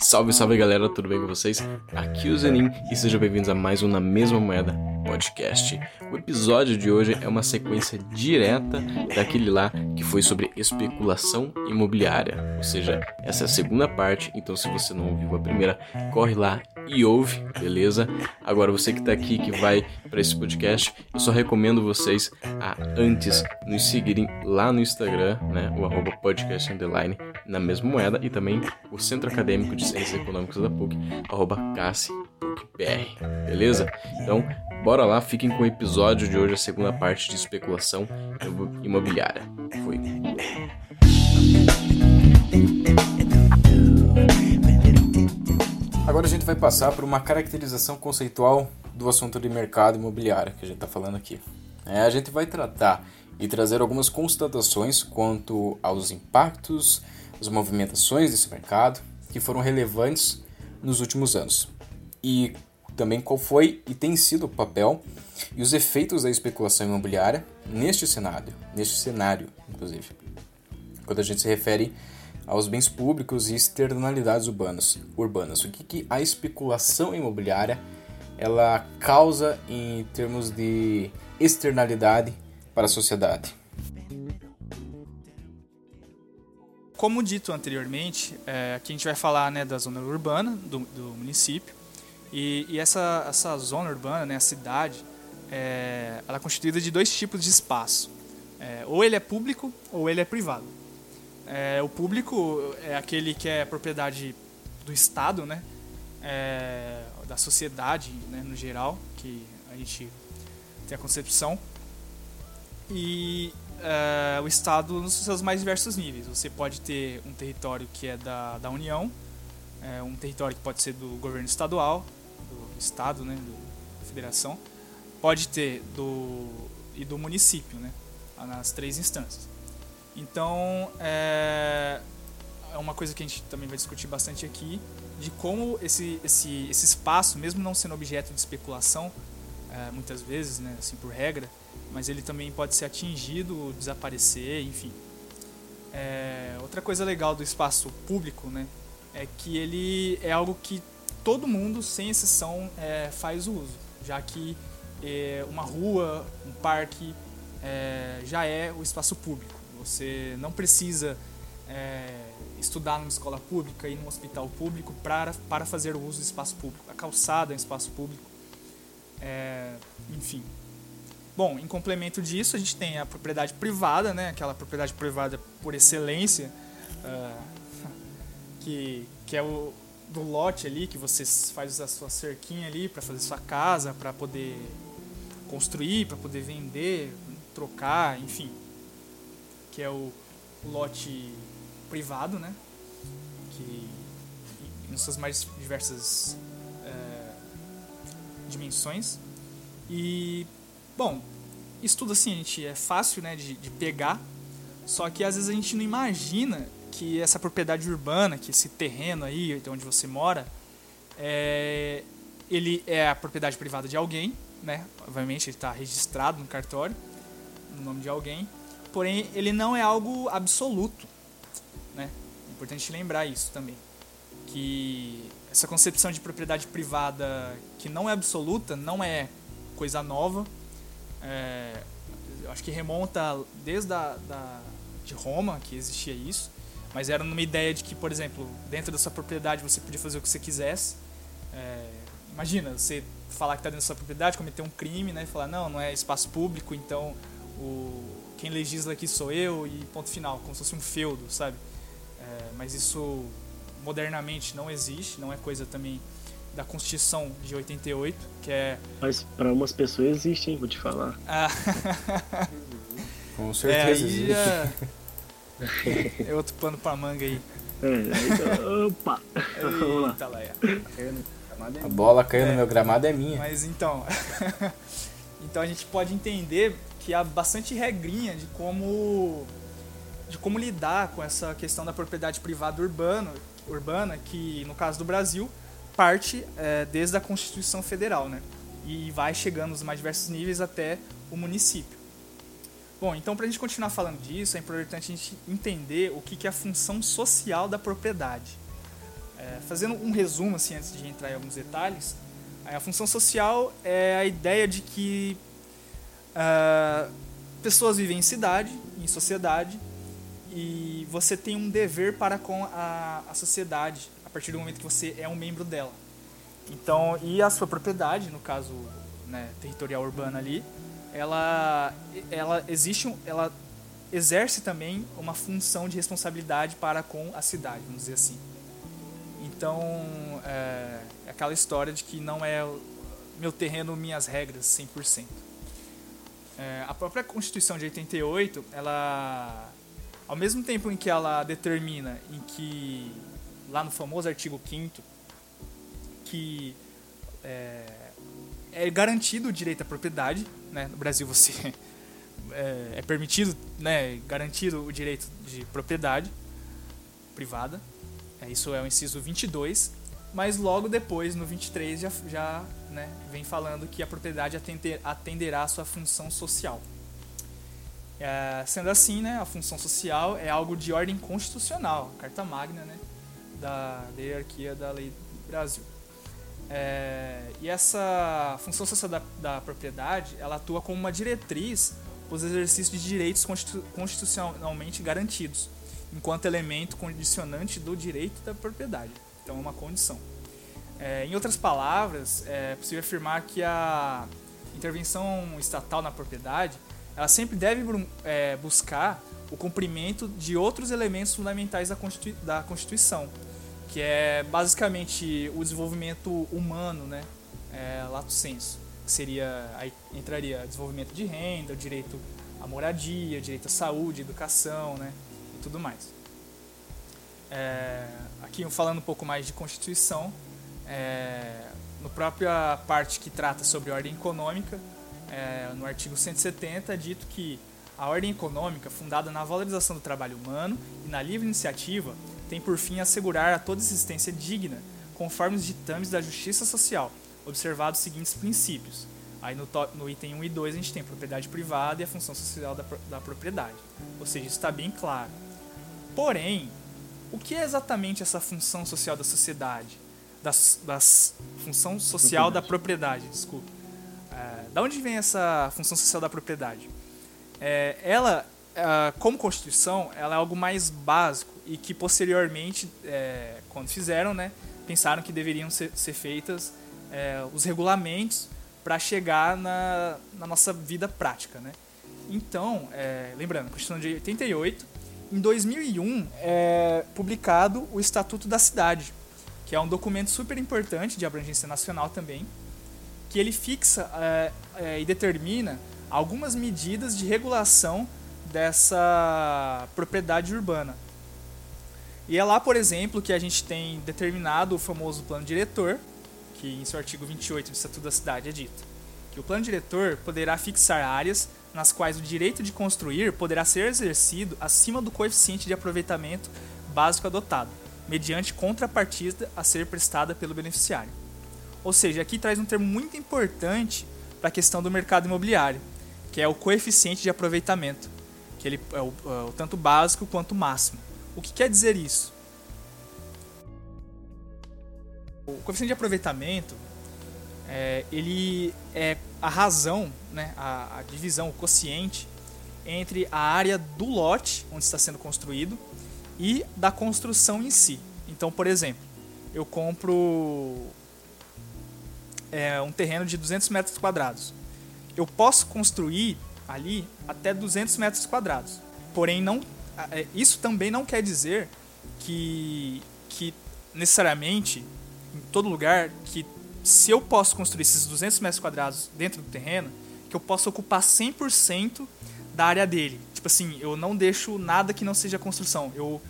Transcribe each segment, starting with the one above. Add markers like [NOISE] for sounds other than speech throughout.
Salve, salve galera, tudo bem com vocês? Aqui é o Zenin e sejam bem-vindos a mais um Na Mesma Moeda podcast. O episódio de hoje é uma sequência direta daquele lá que foi sobre especulação imobiliária, ou seja, essa é a segunda parte, então se você não ouviu a primeira, corre lá e ouve, beleza? Agora você que tá aqui, que vai para esse podcast, eu só recomendo vocês a antes nos seguirem lá no Instagram, né? O arroba podcast underline na mesma moeda e também o Centro Acadêmico de Ciências Econômicas da PUC, arroba CASSI.br, beleza? Então, bora lá, fiquem com o episódio de hoje, a segunda parte de especulação imobiliária. Foi. Agora a gente vai passar por uma caracterização conceitual do assunto de mercado imobiliário que a gente está falando aqui. É, a gente vai tratar e trazer algumas constatações quanto aos impactos as movimentações desse mercado que foram relevantes nos últimos anos e também qual foi e tem sido o papel e os efeitos da especulação imobiliária neste cenário, neste cenário, inclusive, quando a gente se refere aos bens públicos e externalidades urbanas. urbanas. O que, que a especulação imobiliária ela causa em termos de externalidade para a sociedade? Como dito anteriormente, é, aqui a gente vai falar né, da zona urbana do, do município. E, e, essa, essa zona urbana, né, a cidade, é, ela é constituída de dois tipos de espaço. É, ou ele é público ou ele é privado. É, o público é aquele que é propriedade do Estado, né, é, da sociedade né, no geral, que a gente tem a concepção. E uh, o Estado nos seus mais diversos níveis. Você pode ter um território que é da, da União, é, um território que pode ser do governo estadual, do Estado, né, da Federação, pode ter do e do município, né, nas três instâncias. Então, é, é uma coisa que a gente também vai discutir bastante aqui, de como esse, esse, esse espaço, mesmo não sendo objeto de especulação, é, muitas vezes, né, assim por regra, mas ele também pode ser atingido, desaparecer, enfim. É, outra coisa legal do espaço público, né, é que ele é algo que todo mundo, sem exceção, é, faz o uso, já que é, uma rua, um parque, é, já é o espaço público. Você não precisa é, estudar numa escola pública, ir num hospital público para, para fazer o uso do espaço público. A calçada é um espaço público. É, enfim, Bom, em complemento disso, a gente tem a propriedade privada, né? aquela propriedade privada por excelência, uh, [LAUGHS] que, que é o do lote ali, que você faz a sua cerquinha ali para fazer sua casa, para poder construir, para poder vender, trocar, enfim. Que é o, lote privado, né? Que em suas mais diversas dimensões. E Bom, isso tudo assim, gente é fácil né, de, de pegar, só que às vezes a gente não imagina que essa propriedade urbana, que esse terreno aí, onde você mora, é, ele é a propriedade privada de alguém, né? Obviamente ele está registrado no cartório, no nome de alguém, porém ele não é algo absoluto, né? É importante lembrar isso também, que essa concepção de propriedade privada que não é absoluta não é coisa nova, é, eu acho que remonta desde a, da, de Roma que existia isso, mas era numa ideia de que, por exemplo, dentro da sua propriedade você podia fazer o que você quisesse. É, imagina, você falar que está dentro da sua propriedade, cometer um crime, né, e falar não, não é espaço público, então o, quem legisla aqui sou eu e ponto final, como se fosse um feudo, sabe? É, mas isso modernamente não existe, não é coisa também da Constituição de 88, que é. Mas para umas pessoas existe, hein? Vou te falar. Ah. Com [LAUGHS] certeza. É, aí já... é outro pano pra manga aí. É, opa! [LAUGHS] Eita, lá. A bola caiu é, no meu gramado é minha. Mas então. [LAUGHS] então a gente pode entender que há bastante regrinha de como de como lidar com essa questão da propriedade privada urbana, urbana que no caso do Brasil parte é, desde a Constituição Federal, né? E vai chegando nos mais diversos níveis até o município. Bom, então para a gente continuar falando disso, é importante a gente entender o que, que é a função social da propriedade. É, fazendo um resumo, assim, antes de entrar em alguns detalhes, a função social é a ideia de que uh, pessoas vivem em cidade, em sociedade, e você tem um dever para com a, a sociedade a partir do momento que você é um membro dela. Então, e a sua propriedade, no caso né, territorial urbana ali, ela, ela existe, ela exerce também uma função de responsabilidade para com a cidade, vamos dizer assim. Então, é, é aquela história de que não é meu terreno, minhas regras, 100%. É, a própria Constituição de 88, ela, ao mesmo tempo em que ela determina em que, lá no famoso artigo 5 que é, é garantido o direito à propriedade, né? no Brasil você [LAUGHS] é, é permitido, né, garantido o direito de propriedade privada. É, isso é o inciso 22, mas logo depois, no 23, já, já né, vem falando que a propriedade atender, atenderá à sua função social. É, sendo assim, né, a função social é algo de ordem constitucional, carta magna né, da, hierarquia da lei do Brasil. É, e essa função social da, da propriedade, ela atua como uma diretriz os exercícios de direitos constitucionalmente garantidos, enquanto elemento condicionante do direito da propriedade. Então, é uma condição. É, em outras palavras, é possível afirmar que a intervenção estatal na propriedade ela sempre deve é, buscar o cumprimento de outros elementos fundamentais da, Constitui da Constituição, que é basicamente o desenvolvimento humano, né, é, lato sensu que seria aí entraria desenvolvimento de renda, direito à moradia, direito à saúde, educação, né, e tudo mais. É, aqui falando um pouco mais de Constituição, é, no própria parte que trata sobre ordem econômica, é, no artigo 170 é dito que a ordem econômica, fundada na valorização do trabalho humano e na livre iniciativa, tem por fim assegurar a toda existência digna, conforme os ditames da justiça social, observados os seguintes princípios. Aí no, no, item 1 e 2 a gente tem propriedade privada e a função social da, da propriedade. Ou seja, isso está bem claro. Porém, o que é exatamente essa função social da sociedade? Das função social da propriedade, desculpa. Da onde vem essa função social da propriedade? É, ela, como Constituição, ela é algo mais básico e que posteriormente, é, quando fizeram, né, pensaram que deveriam ser, ser feitas é, os regulamentos para chegar na, na, nossa vida prática, né? Então, é, lembrando, Constituição de 88, em 2001 é publicado o Estatuto da Cidade, que é um documento super importante de abrangência nacional também, que ele fixa é, é, e determina algumas medidas de regulação dessa propriedade urbana. E é lá, por exemplo, que a gente tem determinado o famoso plano diretor, que em seu artigo 28 do Estatuto da Cidade é dito que o plano diretor poderá fixar áreas nas quais o direito de construir poderá ser exercido acima do coeficiente de aproveitamento básico adotado, mediante contrapartida a ser prestada pelo beneficiário. Ou seja, aqui traz um termo muito importante para a questão do mercado imobiliário, que é o coeficiente de aproveitamento, que ele é o, é o tanto básico quanto máximo. O que quer dizer isso? O coeficiente de aproveitamento, é, ele é a razão, né, a, a divisão, o quociente entre a área do lote onde está sendo construído e da construção em si. Então, por exemplo, eu compro é, um terreno de 200 metros quadrados. Eu posso construir ali até 200 metros quadrados. Porém, não, é, isso também não quer dizer que, que necessariamente em todo lugar que se eu posso construir esses 200 metros quadrados dentro do terreno, que eu posso ocupar 100% da área dele. Tipo assim, eu não deixo nada que não seja construção. Eu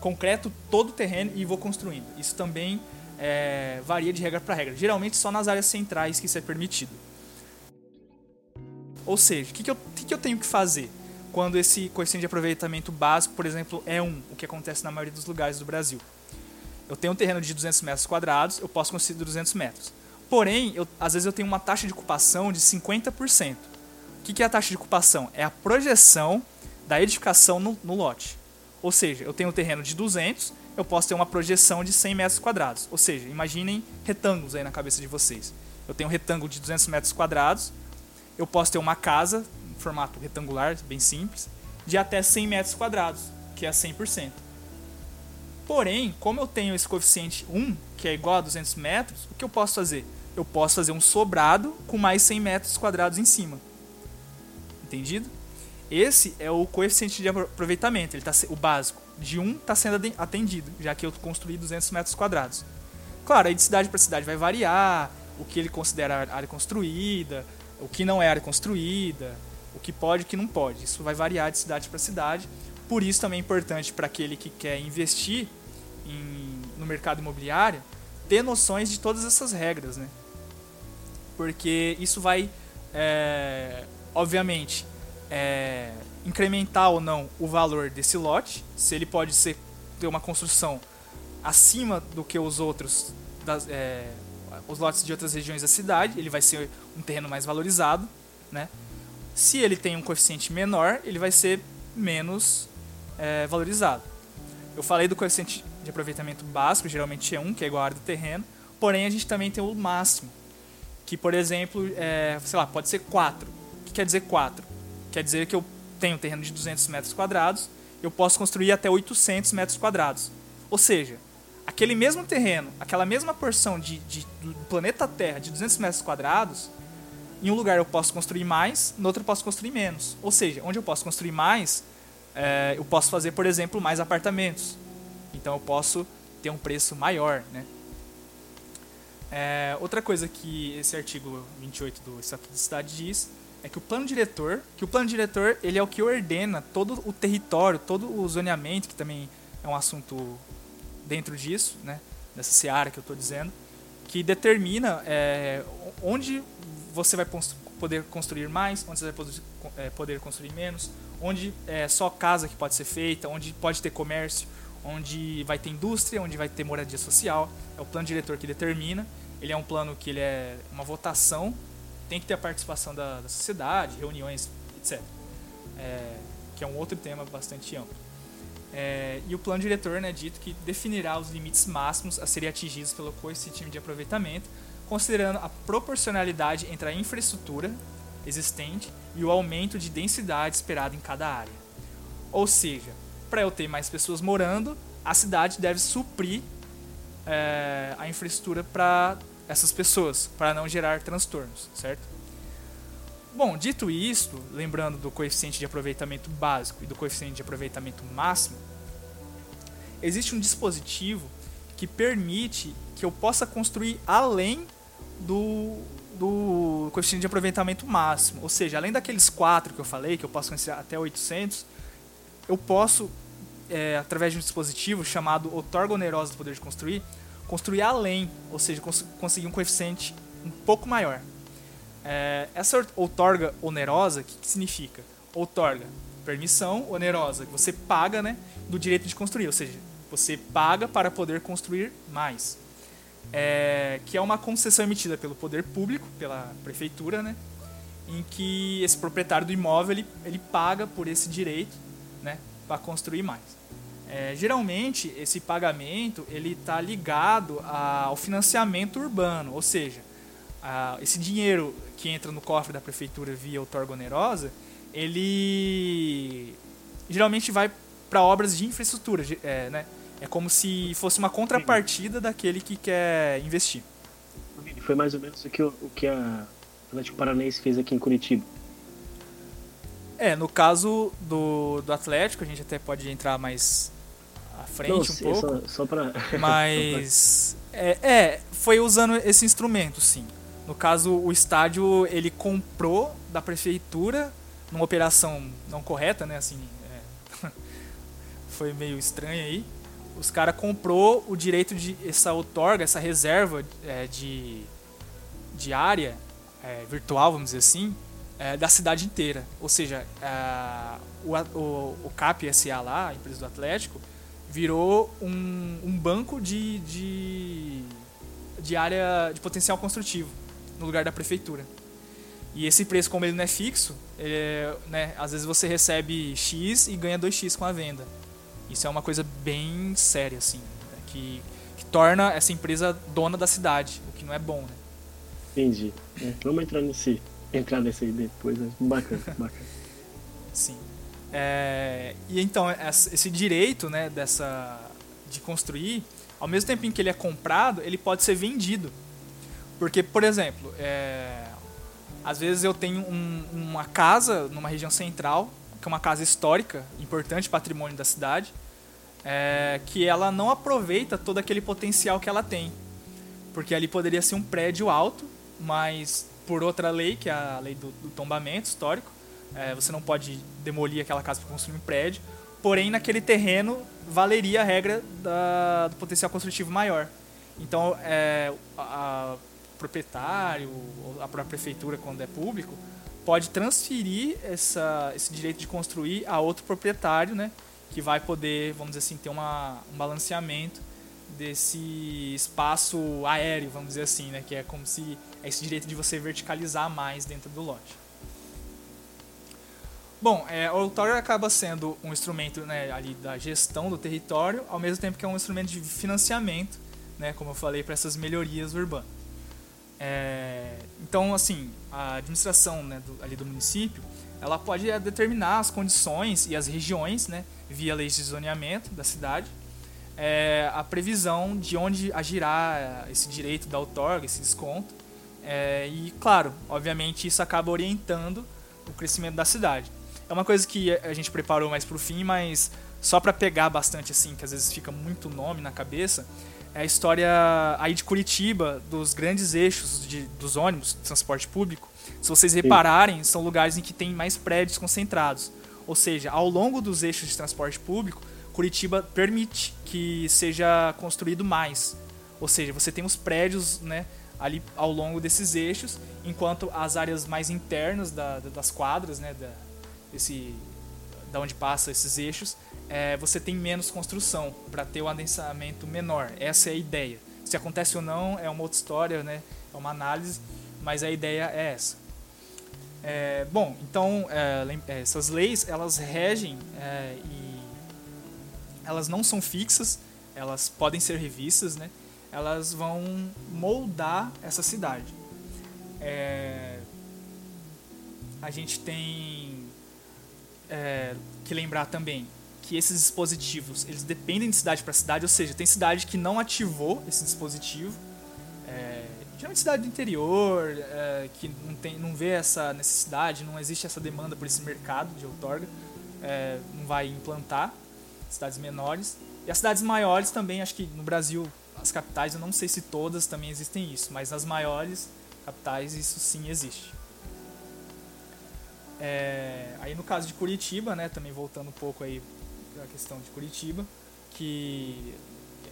concreto todo o terreno e vou construindo. Isso também é, varia de regra para regra. Geralmente só nas áreas centrais que isso é permitido. Ou seja, o que, que, que, eu tenho que fazer quando esse coeficiente de aproveitamento básico, por exemplo, é 1, o que acontece na maioria dos lugares do Brasil? Eu tenho um terreno de 200 metros quadrados, eu posso construir 200 metros. Porém, eu, às vezes eu tenho uma taxa de ocupação de 50%. O que, que é a taxa de ocupação? É a projeção da edificação no, no lote. Ou seja, eu tenho um terreno de 200, eu posso ter uma projeção de 100 metros quadrados. Ou seja, imaginem retângulos aí na cabeça de vocês. Eu tenho um retângulo de 200 metros quadrados, eu posso ter uma casa, em formato retangular, bem simples, de até 100 metros quadrados, que é 100%. Porém, como eu tenho esse coeficiente 1, que é igual a 200 metros, o que eu posso fazer? Eu posso fazer um sobrado com mais 100 metros quadrados em cima. Entendido? Esse é o coeficiente de aproveitamento, ele tá, o básico. De 1 está sendo atendido, já que eu construí 200 metros quadrados. Claro, aí de cidade para cidade vai variar, o que ele considera área construída, o que não é área construída, o que pode e o que não pode. Isso vai variar de cidade para cidade. Por isso também é importante para aquele que quer investir em, no mercado imobiliário ter noções de todas essas regras, né? Porque isso vai, é, obviamente, é, incrementar ou não o valor desse lote, se ele pode ser ter uma construção acima do que os outros das, é, os lotes de outras regiões da cidade, ele vai ser um terreno mais valorizado, né? Se ele tem um coeficiente menor, ele vai ser menos é, valorizado. Eu falei do coeficiente de aproveitamento básico, geralmente é 1, que é igual a área do terreno, porém a gente também tem o máximo, que por exemplo, é, sei lá, pode ser 4. O que quer dizer 4? Quer dizer que eu tenho um terreno de 200 metros quadrados, eu posso construir até 800 metros quadrados. Ou seja, aquele mesmo terreno, aquela mesma porção de, de, do planeta Terra de 200 metros quadrados, em um lugar eu posso construir mais, no outro eu posso construir menos. Ou seja, onde eu posso construir mais, é, eu posso fazer, por exemplo, mais apartamentos. Então eu posso ter um preço maior. Né? É, outra coisa que esse artigo 28 do Estatuto da Cidade diz é que o plano diretor, que o plano diretor ele é o que ordena todo o território, todo o zoneamento, que também é um assunto dentro disso, né, nessa seara que eu estou dizendo, que determina é, onde você vai poder construir mais, onde você vai é, poder construir menos, onde é só casa que pode ser feita, onde pode ter comércio, onde vai ter indústria, onde vai ter moradia social. É o plano diretor que determina. Ele é um plano que ele é uma votação tem que ter a participação da, da sociedade, reuniões, etc. É, que é um outro tema bastante amplo. É, e o plano diretor né, dito que definirá os limites máximos a serem atingidos pelo coeficiente de aproveitamento, considerando a proporcionalidade entre a infraestrutura existente e o aumento de densidade esperado em cada área. Ou seja, para eu ter mais pessoas morando, a cidade deve suprir é, a infraestrutura para essas pessoas, para não gerar transtornos, certo? Bom, dito isto, lembrando do coeficiente de aproveitamento básico e do coeficiente de aproveitamento máximo, existe um dispositivo que permite que eu possa construir além do, do coeficiente de aproveitamento máximo. Ou seja, além daqueles quatro que eu falei, que eu posso construir até 800, eu posso, é, através de um dispositivo chamado outorga onerosa do poder de construir, construir além, ou seja, cons conseguir um coeficiente um pouco maior. É, essa outorga onerosa, o que, que significa? Outorga permissão onerosa, que você paga né, do direito de construir, ou seja, você paga para poder construir mais. É, que é uma concessão emitida pelo poder público, pela prefeitura, né, em que esse proprietário do imóvel ele, ele paga por esse direito né, para construir mais. É, geralmente esse pagamento ele está ligado ao financiamento urbano, ou seja, a, esse dinheiro que entra no cofre da prefeitura via outorga onerosa, ele geralmente vai para obras de infraestrutura, é, né? É como se fosse uma contrapartida daquele que quer investir. Foi mais ou menos o que, o que a Atlético Paranaense fez aqui em Curitiba. É, no caso do, do Atlético, a gente até pode entrar mais à frente Não, um sim, pouco. Só, [LAUGHS] só pra... Mas. é, é, foi usando esse instrumento, sim. No caso, o estádio ele comprou da prefeitura numa operação não correta, né? Assim, é, [LAUGHS] foi meio estranho aí. Os caras comprou o direito de essa outorga, essa reserva é, de, de área é, virtual, vamos dizer assim, é, da cidade inteira. Ou seja, o, o, o CAP SA lá, a empresa do Atlético, virou um, um banco de, de, de área de potencial construtivo no lugar da prefeitura. E esse preço, como ele não é fixo, é, né, às vezes você recebe X e ganha 2X com a venda. Isso é uma coisa bem séria, assim, né? que, que torna essa empresa dona da cidade, o que não é bom, né? Entendi. É, vamos entrar nesse, entrar nesse aí depois, né? bacana, bacana. Sim. É, e então esse direito, né, dessa de construir, ao mesmo tempo em que ele é comprado, ele pode ser vendido. Porque, por exemplo, é, às vezes eu tenho um, uma casa numa região central, que é uma casa histórica, importante patrimônio da cidade, é, que ela não aproveita todo aquele potencial que ela tem. Porque ali poderia ser um prédio alto, mas por outra lei, que é a lei do, do tombamento histórico, é, você não pode demolir aquela casa para construir um prédio. Porém, naquele terreno valeria a regra da, do potencial construtivo maior. Então, é, a, a proprietário, ou a própria prefeitura, quando é público, pode transferir essa, esse direito de construir a outro proprietário, né, que vai poder, vamos dizer assim, ter uma, um balanceamento desse espaço aéreo, vamos dizer assim, né, que é como se é esse direito de você verticalizar mais dentro do lote. Bom, é, o outorga acaba sendo um instrumento né, ali da gestão do território, ao mesmo tempo que é um instrumento de financiamento, né, como eu falei, para essas melhorias urbanas. É, então, assim, a administração né, do, ali do município, ela pode é, determinar as condições e as regiões, né, via leis de zoneamento da cidade, é, a previsão de onde agirá esse direito da outorga, esse desconto. É, e, claro, obviamente isso acaba orientando o crescimento da cidade. É uma coisa que a gente preparou mais para o fim, mas só para pegar bastante assim, que às vezes fica muito nome na cabeça, é a história aí de Curitiba, dos grandes eixos de, dos ônibus, de transporte público. Se vocês repararem, são lugares em que tem mais prédios concentrados. Ou seja, ao longo dos eixos de transporte público, Curitiba permite que seja construído mais. Ou seja, você tem os prédios né, ali ao longo desses eixos, enquanto as áreas mais internas da, das quadras, né, da, desse, da onde passa esses eixos, é, você tem menos construção para ter o adensamento menor. Essa é a ideia. Se acontece ou não é uma outra história, né? É uma análise, mas a ideia é essa. É, bom, então é, é essas leis elas regem é, e elas não são fixas, elas podem ser revistas, né? Elas vão moldar essa cidade. É, a gente tem é, que lembrar também que esses dispositivos eles dependem de cidade para cidade, ou seja, tem cidade que não ativou esse dispositivo, é, geralmente cidade do interior, é, que não, tem, não vê essa necessidade, não existe essa demanda por esse mercado de outorga, é, não vai implantar, cidades menores. E as cidades maiores também, acho que no Brasil, as capitais, eu não sei se todas também existem isso, mas nas maiores capitais isso sim existe. É, aí no caso de Curitiba, né, também voltando um pouco aí a questão de Curitiba, que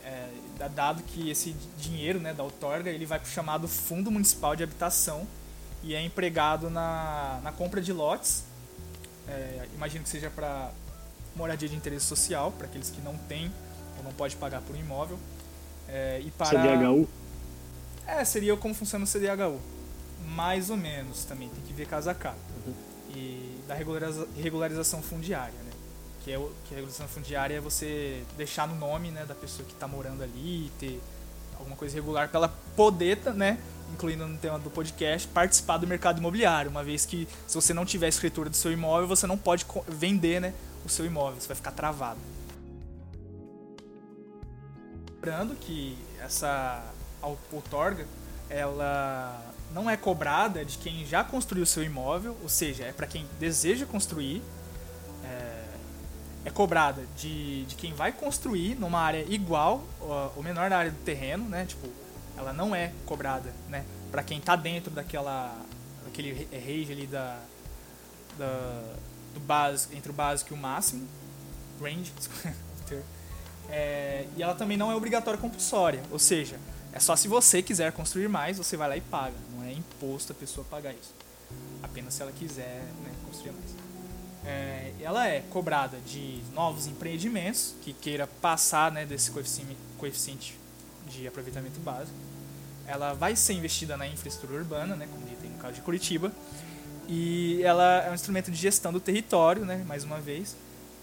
é, dado que esse dinheiro né, da outorga ele vai para o chamado Fundo Municipal de Habitação e é empregado na, na compra de lotes. É, imagino que seja para moradia de interesse social, para aqueles que não têm ou não pode pagar por um imóvel. É, e para... CDHU? É, seria como funciona o CDHU. Mais ou menos também, tem que ver casa a casa. Uhum. Da regularização fundiária que é o que a regulação fundiária é você deixar no nome né, da pessoa que está morando ali, ter alguma coisa regular para ela poder, né, incluindo no tema do podcast, participar do mercado imobiliário, uma vez que se você não tiver escritura do seu imóvel, você não pode vender, né, o seu imóvel, você vai ficar travado. Lembrando que essa outorga, ela não é cobrada de quem já construiu seu imóvel, ou seja, é para quem deseja construir, é cobrada de, de quem vai construir numa área igual ou menor na área do terreno, né? Tipo, ela não é cobrada, né? Para quem está dentro daquela daquele range ali da, da do básico entre o básico e o máximo, range, [LAUGHS] [LAUGHS] é, e ela também não é obrigatória compulsória, ou seja, é só se você quiser construir mais, você vai lá e paga, não é imposto a pessoa pagar isso, apenas se ela quiser né, construir mais é, ela é cobrada de novos empreendimentos que queira passar né, desse coeficiente, de aproveitamento básico. Ela vai ser investida na infraestrutura urbana, né, como tem no caso de Curitiba, e ela é um instrumento de gestão do território, né, mais uma vez,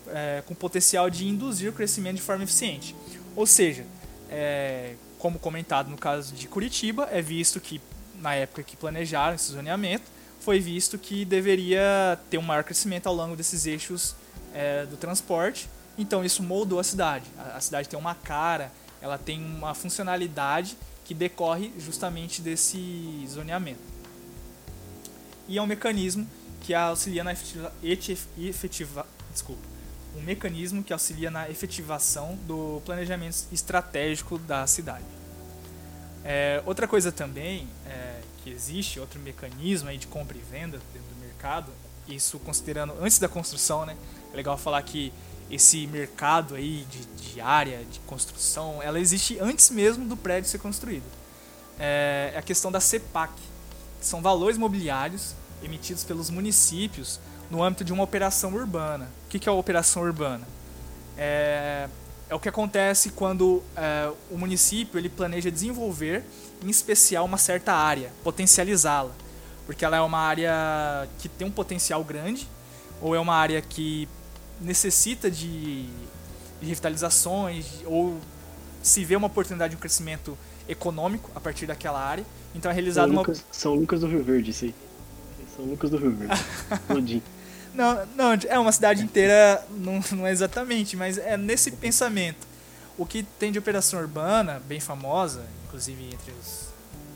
é, com potencial de induzir o crescimento de forma eficiente. Ou seja, é, como comentado no caso de Curitiba, é visto que na época que planejaram esse zoneamento, foi visto que deveria ter um maior crescimento ao longo desses eixos é, do transporte. Então isso moldou a cidade. A, a cidade tem uma cara, ela tem uma funcionalidade que decorre justamente desse zoneamento. E é um mecanismo que auxilia na efetiva, efetiva, desculpa, um mecanismo que auxilia na efetivação do planejamento estratégico da cidade. É, outra coisa também é, que existe, outro mecanismo aí de compra e venda dentro do mercado, isso considerando antes da construção, né? É legal falar que esse mercado aí de, de área de construção, ela existe antes mesmo do prédio ser construído. É, é a questão da CEPAC, que são valores mobiliários emitidos pelos municípios no âmbito de uma operação urbana. O que é a operação urbana? É, é o que acontece quando é, o município ele planeja desenvolver, em especial, uma certa área, potencializá-la, porque ela é uma área que tem um potencial grande, ou é uma área que necessita de, de revitalizações, ou se vê uma oportunidade de um crescimento econômico a partir daquela área. Então é realizado São uma. Lucas, São Lucas do Rio Verde, isso aí. São Lucas do Rio Verde. [LAUGHS] Não, não, é uma cidade inteira, não, não é exatamente, mas é nesse pensamento. O que tem de operação urbana, bem famosa, inclusive entre os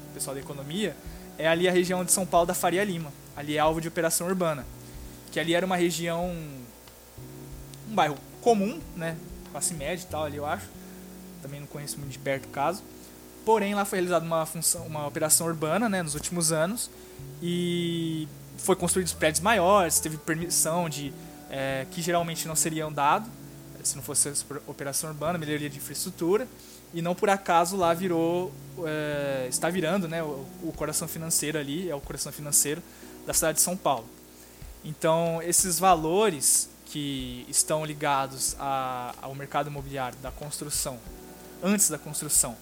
o pessoal da economia, é ali a região de São Paulo da Faria Lima. Ali é alvo de operação urbana. Que ali era uma região. um bairro comum, né? Classe média e tal, ali eu acho. Também não conheço muito de perto o caso. Porém, lá foi realizada uma função, uma operação urbana, né, nos últimos anos. E foi construídos prédios maiores, teve permissão de é, que geralmente não seriam dados se não fosse operação urbana, melhoria de infraestrutura e não por acaso lá virou é, está virando, né, o, o, coração financeiro ali é o coração financeiro da cidade de São Paulo. Então esses valores que estão ligados a, ao mercado imobiliário da construção antes da construção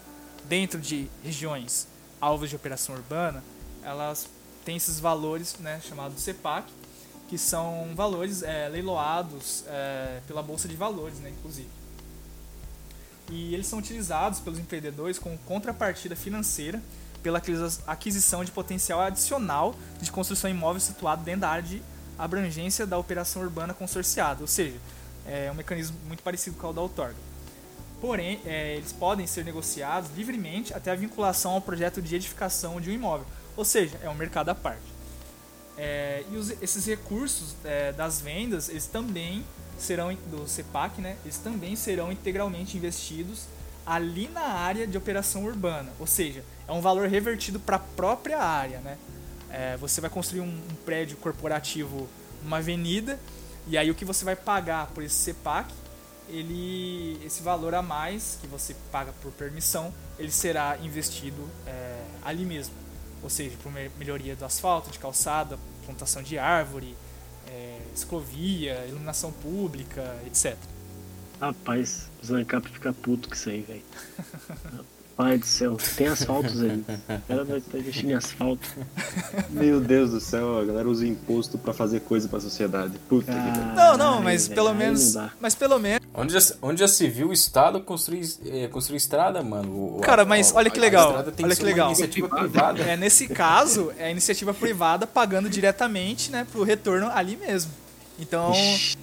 dentro de regiões alvos de operação urbana, elas tem esses valores né, chamados CEPAC, que são valores é, leiloados é, pela Bolsa de Valores, né, inclusive. E eles são utilizados pelos empreendedores como contrapartida financeira pela aquisição de potencial adicional de construção imóvel situado dentro da área de abrangência da operação urbana consorciada, ou seja, é um mecanismo muito parecido com o da outorga. Porém, é, eles podem ser negociados livremente até a vinculação ao projeto de edificação de um imóvel, ou seja, é um mercado à parte. É, e os, esses recursos é, das vendas, eles também serão do CEPAC, né? Eles também serão integralmente investidos ali na área de operação urbana, ou seja, é um valor revertido para a própria área, né? É, você vai construir um, um, prédio corporativo numa avenida e aí o que você vai pagar por esse CEPAC, ele, esse valor a mais que você paga por permissão, ele será investido é, ali mesmo ou seja, por melhoria do asfalto, de calçada, plantação de árvore, é, escovia, iluminação pública, etc. Rapaz, o Zancap fica puto com isso aí, velho. [LAUGHS] Pai do céu, tem asfaltos aí. Cara vai estar investindo em asfalto. Meu Deus do céu, a galera usa imposto pra fazer coisa pra sociedade. Puta ah, que Não, não, mas pelo menos. Mas pelo menos. Onde já, onde já se viu o Estado construir, é, construir estrada, mano? O, Cara, a, mas olha que legal. Olha que, legal. iniciativa privada. É, nesse caso, é a iniciativa privada pagando diretamente, né, pro retorno ali mesmo. Então,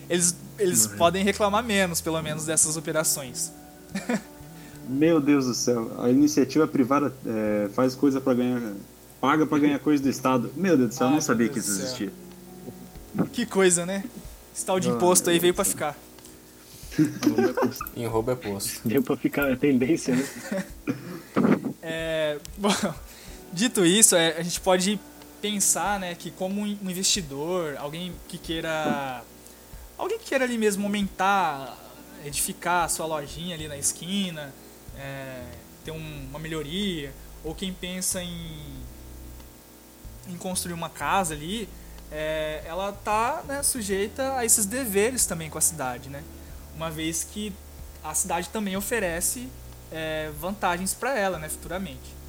eles, eles podem reclamar menos, pelo menos, dessas operações. Meu Deus do céu, a iniciativa privada é, faz coisa para ganhar. paga para ganhar coisa do Estado. Meu Deus do céu, eu não sabia que isso existia. Que coisa, né? Esse tal de imposto aí veio para ficar. Em roubo é posto. Veio pra ficar a tendência, né? [LAUGHS] é, bom, dito isso, é, a gente pode pensar né, que como um investidor, alguém que queira. Alguém que queira ali mesmo aumentar, edificar a sua lojinha ali na esquina, é, ter um, uma melhoria, ou quem pensa em, em construir uma casa ali, é, ela está né, sujeita a esses deveres também com a cidade, né? Uma vez que a cidade também oferece é, vantagens para ela, né, futuramente.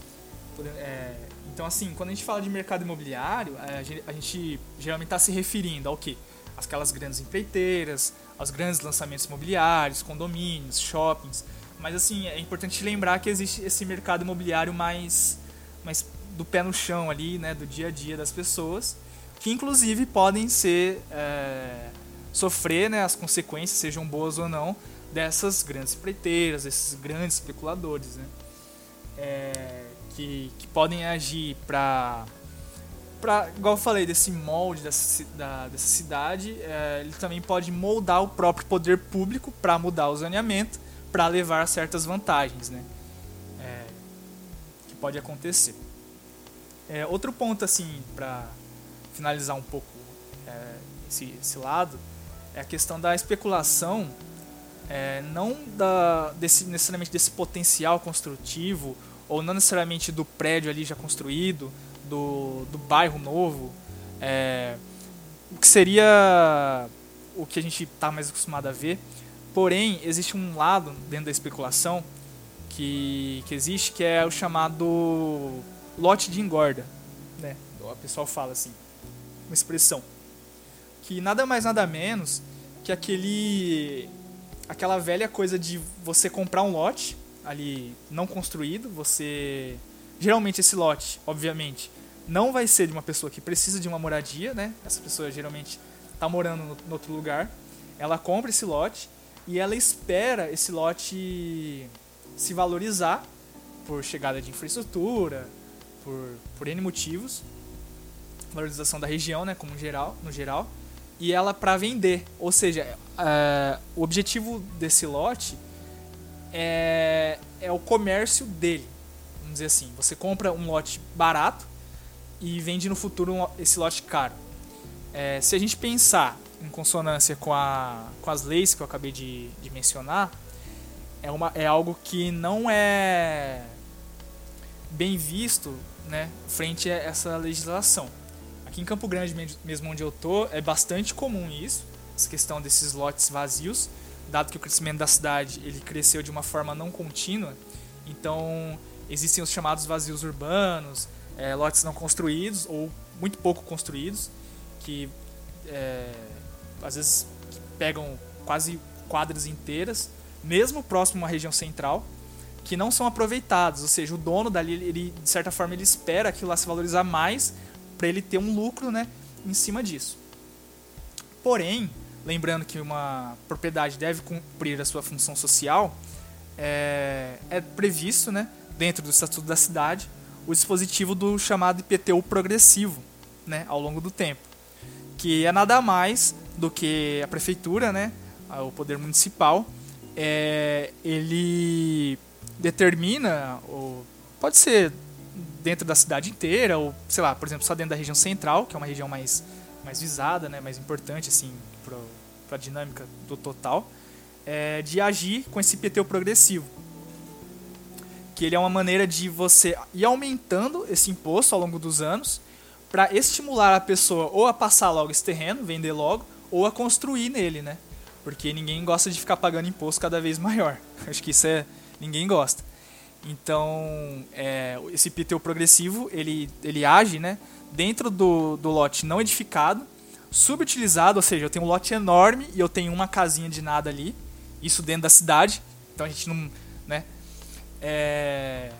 É, então, assim, quando a gente fala de mercado imobiliário, é, a gente, a gente geralmente está se referindo ao quê? Aquelas grandes empreiteiras, aos grandes lançamentos imobiliários, condomínios, shoppings. Mas assim, é importante lembrar que existe esse mercado imobiliário mais, mais do pé no chão ali, né, do dia a dia das pessoas, que inclusive podem ser é, sofrer né, as consequências, sejam boas ou não, dessas grandes empreiteiras, desses grandes especuladores, né, é, que, que podem agir para Pra, igual eu falei, desse molde dessa, da, dessa cidade, é, ele também pode moldar o próprio poder público para mudar o zoneamento, para levar a certas vantagens, né? É, que pode acontecer. É, outro ponto, assim, para finalizar um pouco é, esse, esse, lado, é a questão da especulação, é, não da, desse, necessariamente desse potencial construtivo, ou não necessariamente do prédio ali já construído, do, do bairro novo, é, o que seria o que a gente está mais acostumado a ver. Porém, existe um lado dentro da especulação que, que existe que é o chamado lote de engorda. Né? O pessoal fala assim, uma expressão. Que nada mais nada menos que aquele aquela velha coisa de você comprar um lote ali não construído, você geralmente esse lote, obviamente, não vai ser de uma pessoa que precisa de uma moradia, né? Essa pessoa geralmente está morando no, no outro lugar. Ela compra esse lote e ela espera esse lote se valorizar por chegada de infraestrutura, por, por N motivos, valorização da região, né, como geral, no geral, e ela para vender. Ou seja, é, o objetivo desse lote é, é o comércio dele. Vamos dizer assim, você compra um lote barato e vende no futuro esse lote caro. É, se a gente pensar em consonância com, a, com as leis que eu acabei de, de mencionar, é, uma, é algo que não é bem visto né, frente a essa legislação. Aqui em Campo Grande, mesmo onde eu tô, é bastante comum isso, essa questão desses lotes vazios, dado que o crescimento da cidade ele cresceu de uma forma não contínua. Então existem os chamados vazios urbanos, é, lotes não construídos ou muito pouco construídos, que é, às vezes pegam quase quadras inteiras, mesmo próximo à região central, que não são aproveitados. Ou seja, o dono dali, ele, de certa forma, ele espera aquilo lá se valorizar mais para ele ter um lucro né, em cima disso. Porém, lembrando que uma propriedade deve cumprir a sua função social, é, é previsto né, dentro do Estatuto da Cidade o dispositivo do chamado IPTU progressivo né, ao longo do tempo, que é nada mais do que a prefeitura, né, o poder municipal, é, ele determina, ou pode ser dentro da cidade inteira, ou sei lá, por exemplo, só dentro da região central, que é uma região mais, mais visada, né, mais importante assim, para a dinâmica do total, é, de agir com esse IPTU progressivo que ele é uma maneira de você ir aumentando esse imposto ao longo dos anos para estimular a pessoa ou a passar logo esse terreno, vender logo, ou a construir nele, né? Porque ninguém gosta de ficar pagando imposto cada vez maior. [LAUGHS] Acho que isso é ninguém gosta. Então, é, esse IPTU progressivo, ele, ele age né, dentro do, do lote não edificado, subutilizado, ou seja, eu tenho um lote enorme e eu tenho uma casinha de nada ali, isso dentro da cidade, então a gente não, né, é,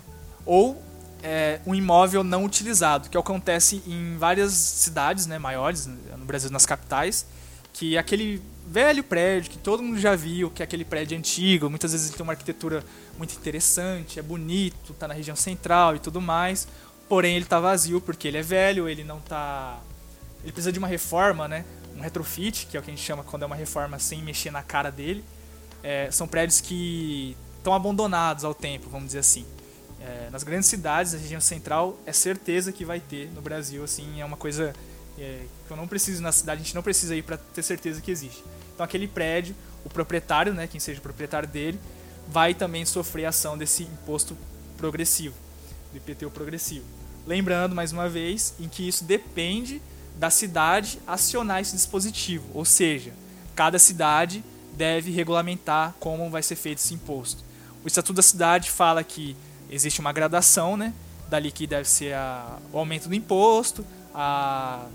ou é, um imóvel não utilizado, que acontece em várias cidades né, maiores, no Brasil, nas capitais, que aquele velho prédio que todo mundo já viu, que é aquele prédio antigo, muitas vezes tem uma arquitetura muito interessante, é bonito, está na região central e tudo mais, porém ele está vazio porque ele é velho, ele não está, ele precisa de uma reforma, né? Um retrofit, que é o que a gente chama quando é uma reforma sem mexer na cara dele. É, são prédios que estão abandonados ao tempo, vamos dizer assim. É, nas grandes cidades, a região central é certeza que vai ter no Brasil, assim, é uma coisa é, que eu não preciso na cidade, a gente não precisa ir para ter certeza que existe. Então aquele prédio, o proprietário, né, quem seja o proprietário dele, vai também sofrer a ação desse imposto progressivo, do IPTU progressivo. Lembrando mais uma vez em que isso depende da cidade acionar esse dispositivo, ou seja, cada cidade deve regulamentar como vai ser feito esse imposto. O Estatuto da Cidade fala que existe uma gradação, né? Dali que deve ser a, o aumento do imposto, a,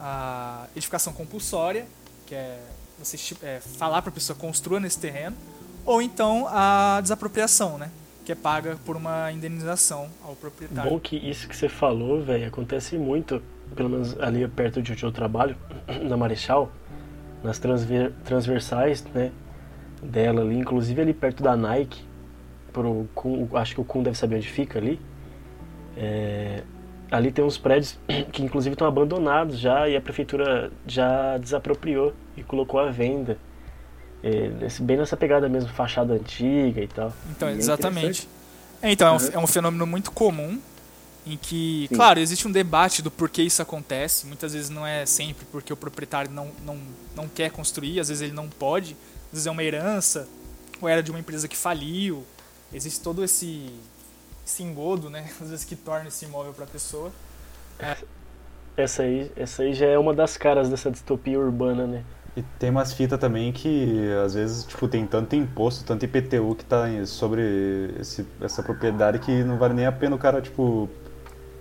a edificação compulsória, que é você é, falar para a pessoa construa nesse terreno, ou então a desapropriação, né? Que é paga por uma indenização ao proprietário. Bom que isso que você falou, velho, acontece muito, pelo menos ali perto de onde eu trabalho, [CLEARS THROAT] na Marechal, nas transver transversais, né? Dela ali, inclusive ali perto da Nike, pro, acho que o Kun deve saber onde fica ali. É, ali tem uns prédios [CLEARS THROAT] que inclusive estão abandonados já e a prefeitura já desapropriou e colocou à venda. É, bem nessa pegada mesmo, fachada antiga e tal. Então, é exatamente. É, então, é um, é um, fenômeno muito comum em que, Sim. claro, existe um debate do porquê isso acontece. Muitas vezes não é sempre porque o proprietário não, não, não quer construir, às vezes ele não pode, às vezes é uma herança, ou era de uma empresa que faliu. Existe todo esse, esse engodo, né? Às vezes que torna esse imóvel para a pessoa. É. Essa, aí, essa aí já é uma das caras dessa distopia urbana, né? E tem umas fitas também que às vezes tipo, tem tanto imposto, tanto IPTU que tá sobre esse, essa propriedade que não vale nem a pena o cara, tipo,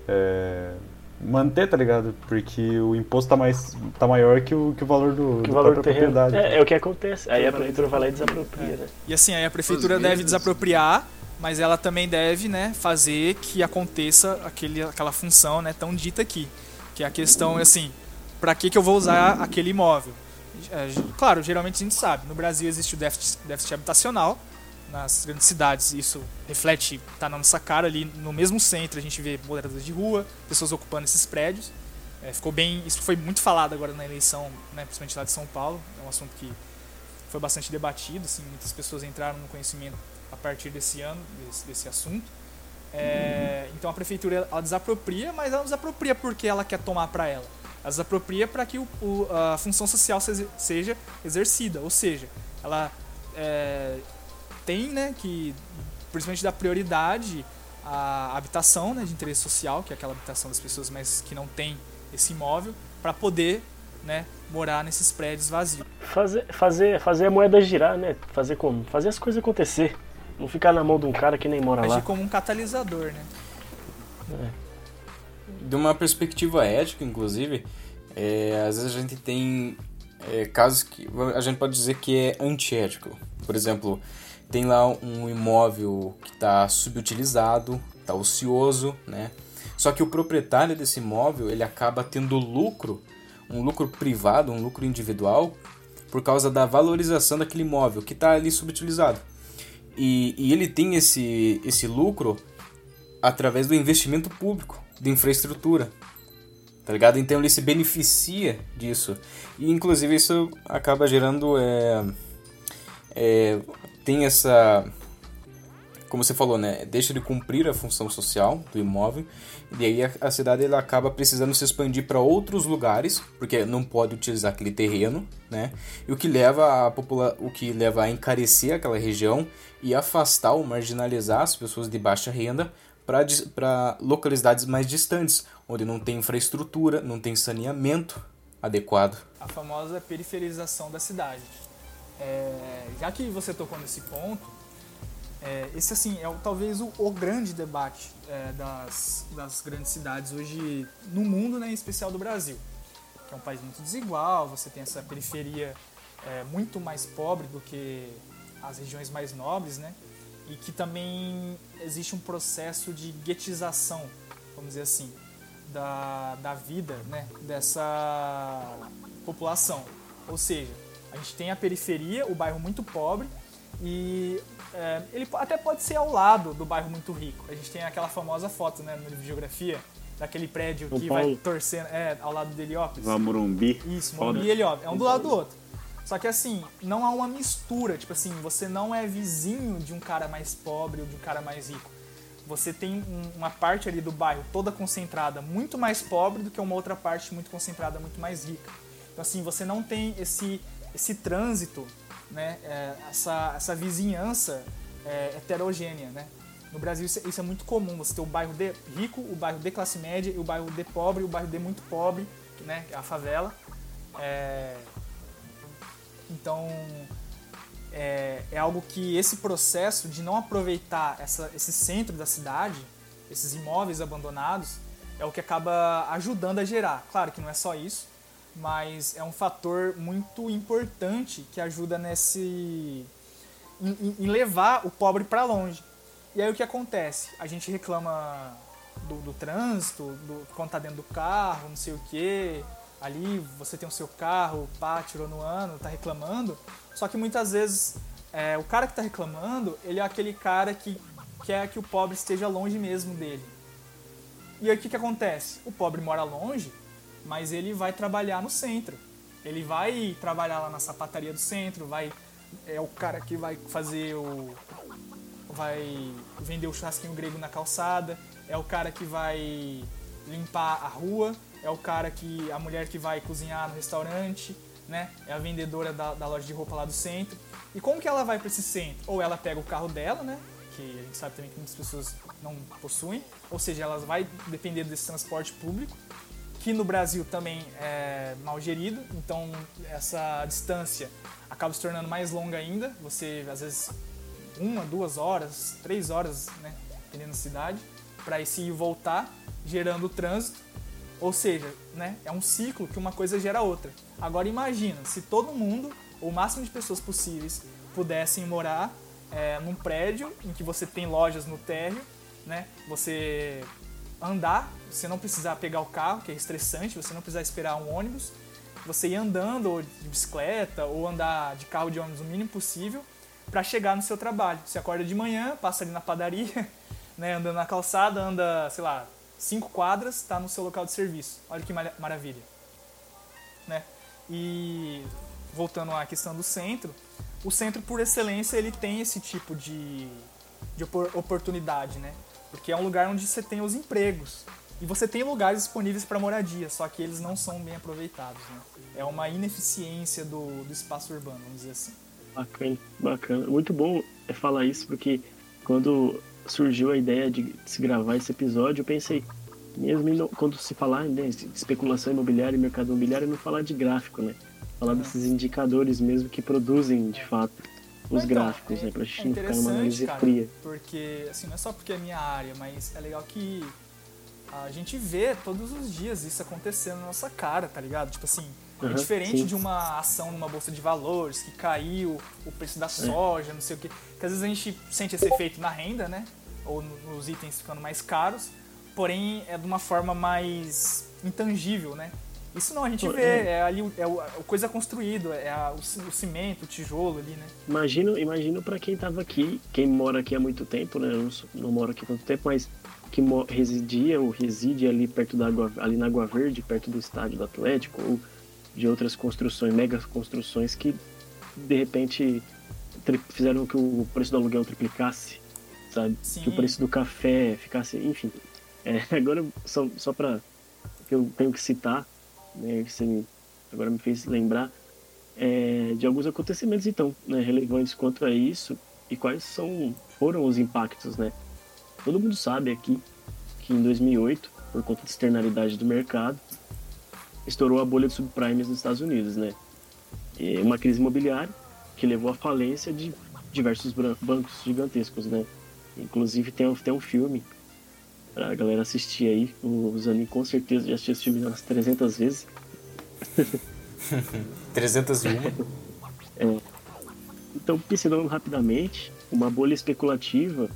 é, manter, tá ligado? Porque o imposto tá, mais, tá maior que o, que o valor do, que o valor da propriedade. É, é, o que acontece. Aí a prefeitura vai lá e desapropria, né? E assim, aí a prefeitura deve desapropriar, mas ela também deve, né, fazer que aconteça aquele, aquela função, né, tão dita aqui. Que é a questão, assim, para que, que eu vou usar aquele imóvel? É, claro, geralmente a gente sabe, no Brasil existe o déficit, déficit habitacional, nas grandes cidades isso reflete, tá na nossa cara ali no mesmo centro, a gente vê moradores de rua, pessoas ocupando esses prédios. É, ficou bem, isso foi muito falado agora na eleição, né, principalmente lá de São Paulo, é um assunto que foi bastante debatido, assim, muitas pessoas entraram no conhecimento a partir desse ano, desse, desse assunto. É, então a prefeitura ela desapropria, mas ela não desapropria porque ela quer tomar para ela ela desapropria para que o, o, a função social seja exercida, ou seja, ela é, tem né, que, principalmente, dar prioridade à habitação né, de interesse social, que é aquela habitação das pessoas mas que não tem esse imóvel, para poder né, morar nesses prédios vazios. Fazer, fazer, fazer a moeda girar, né? Fazer como? Fazer as coisas acontecer. Não ficar na mão de um cara que nem mora Agir lá. Agir como um catalisador, né? É de uma perspectiva ética, inclusive, é, às vezes a gente tem é, casos que a gente pode dizer que é antiético. Por exemplo, tem lá um imóvel que está subutilizado, está ocioso, né? Só que o proprietário desse imóvel ele acaba tendo lucro, um lucro privado, um lucro individual, por causa da valorização daquele imóvel que está ali subutilizado. E, e ele tem esse, esse lucro através do investimento público de infraestrutura. Tá ligado? Então ele se beneficia disso. E inclusive isso acaba gerando. É, é, tem essa. Como você falou, né? Deixa de cumprir a função social do imóvel. E aí a, a cidade ela acaba precisando se expandir para outros lugares, porque não pode utilizar aquele terreno, né? E o que leva a popula o que leva a encarecer aquela região e afastar ou marginalizar as pessoas de baixa renda para localidades mais distantes, onde não tem infraestrutura, não tem saneamento adequado. A famosa periferização da cidade. É, já que você tocou nesse ponto, é, esse assim é talvez o, o grande debate é, das, das grandes cidades hoje no mundo, né, em especial do Brasil, que é um país muito desigual. Você tem essa periferia é, muito mais pobre do que as regiões mais nobres, né? e que também existe um processo de guetização, vamos dizer assim, da, da vida né, dessa população. Ou seja, a gente tem a periferia, o bairro muito pobre, e é, ele até pode ser ao lado do bairro muito rico. A gente tem aquela famosa foto né, no livro de geografia, daquele prédio que vai torcendo é, ao lado de Heliópolis. Morumbi. Isso, Morumbi e Heliópolis. É um do lado do outro. Só que assim, não há uma mistura, tipo assim, você não é vizinho de um cara mais pobre ou de um cara mais rico. Você tem uma parte ali do bairro toda concentrada, muito mais pobre do que uma outra parte muito concentrada, muito mais rica. Então assim, você não tem esse, esse trânsito, né, é, essa, essa vizinhança é, heterogênea, né? No Brasil isso, isso, é muito comum, você ter o bairro de rico, o bairro de classe média, e o bairro de pobre, o bairro de muito pobre, né, a favela. É, então, é, é, algo que esse processo de não aproveitar essa, esse centro da cidade, esses imóveis abandonados, é o que acaba ajudando a gerar. Claro que não é só isso, mas é um fator muito importante que ajuda nesse em, em levar o pobre para longe. E aí o que acontece? A gente reclama do, do trânsito, do, quando tá dentro do carro, não sei o que. Ali você tem o seu carro, pá, tirou no ano, tá reclamando. Só que muitas vezes é, o cara que tá reclamando, ele é aquele cara que quer que o pobre esteja longe mesmo dele. E aí o que, que acontece? O pobre mora longe, mas ele vai trabalhar no centro. Ele vai trabalhar lá na sapataria do centro, vai é o cara que vai fazer o vai vender o churrasquinho grego na calçada, é o cara que vai limpar a rua, é o cara que a mulher que vai cozinhar no restaurante, né? É a vendedora da, da loja de roupa lá do centro. E como que ela vai para esse centro? Ou ela pega o carro dela, né? Que a gente sabe também que muitas pessoas não possuem, ou seja, ela vai depender desse transporte público que no Brasil também é mal gerido, então essa distância acaba se tornando mais longa ainda. Você, às vezes, uma, duas horas, três horas, né, dependendo da cidade, para esse ir e voltar, gerando trânsito. Ou seja, né, é um ciclo que uma coisa gera outra. Agora imagina, se todo mundo, ou o máximo de pessoas possíveis, pudessem morar é, num prédio em que você tem lojas no térreo, né, você andar, você não precisar pegar o carro, que é estressante, você não precisar esperar um ônibus, você ir andando ou de bicicleta ou andar de carro de ônibus o mínimo possível para chegar no seu trabalho. Você acorda de manhã, passa ali na padaria, [LAUGHS] né, andando na calçada, anda, sei lá, cinco quadras, está no seu local de serviço. Olha que maravilha. Né? E voltando à questão do centro, o centro por excelência ele tem esse tipo de, de oportunidade, né? Porque é um lugar onde você tem os empregos. E você tem lugares disponíveis para moradia, só que eles não são bem aproveitados. Né? É uma ineficiência do, do espaço urbano, vamos dizer assim. Bacana, bacana. Muito bom é falar isso, porque quando surgiu a ideia de se gravar esse episódio, eu pensei, mesmo quando se falar né, de especulação imobiliária e mercado imobiliário, não falar de gráfico, né? Falar desses indicadores mesmo que produzem, de fato, os então, gráficos, é, né? Pra gente é não ficar numa análise cara, fria. Porque, assim, não é só porque é minha área, mas é legal que a gente vê todos os dias isso acontecendo na nossa cara, tá ligado? Tipo assim, uhum, é diferente sim. de uma ação numa bolsa de valores que caiu o preço da é. soja, é. não sei o quê. Que às vezes a gente sente esse efeito na renda, né? Ou nos itens ficando mais caros, porém é de uma forma mais intangível, né? Isso não, a gente vê, é, é ali é o, a coisa construída, é a, o, cimento, o tijolo ali, né? Imagino, imagino para quem tava aqui, quem mora aqui há muito tempo, né? Eu não, não moro aqui há tanto tempo, mas que residia ou reside ali perto da água, ali na Água Verde, perto do estádio do Atlético, ou de outras construções, mega construções que de repente fizeram que o preço do aluguel triplicasse, sabe? Sim. Que o preço do café ficasse, enfim. É, [LAUGHS] agora, só, só para que eu tenho que citar, né, que você agora me fez lembrar, é, de alguns acontecimentos, então, né, relevantes quanto a isso e quais são, foram os impactos, né? Todo mundo sabe aqui que em 2008, por conta de externalidade do mercado, estourou a bolha de subprimes nos Estados Unidos, né? E uma crise imobiliária que levou à falência de diversos bancos gigantescos, né? Inclusive tem, tem um filme pra galera assistir aí. O Zanin com certeza já assistiu esse filme umas 300 vezes. [LAUGHS] 301? é. Então, pincelando rapidamente, uma bolha especulativa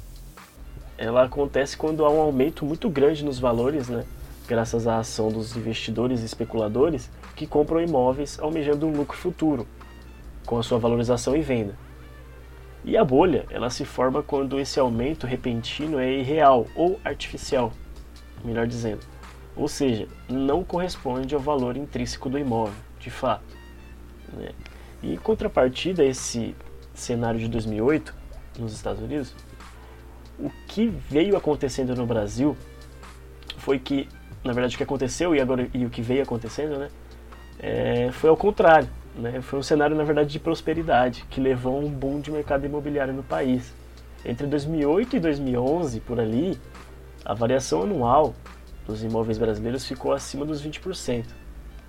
ela acontece quando há um aumento muito grande nos valores, né? graças à ação dos investidores e especuladores que compram imóveis almejando um lucro futuro, com a sua valorização e venda. E a bolha, ela se forma quando esse aumento repentino é irreal ou artificial, melhor dizendo. Ou seja, não corresponde ao valor intrínseco do imóvel, de fato. Né? E em contrapartida a esse cenário de 2008, nos Estados Unidos, o que veio acontecendo no Brasil foi que, na verdade, o que aconteceu e agora e o que veio acontecendo, né, é, foi ao contrário. Né? Foi um cenário, na verdade, de prosperidade que levou a um boom de mercado imobiliário no país. Entre 2008 e 2011, por ali, a variação anual dos imóveis brasileiros ficou acima dos 20%.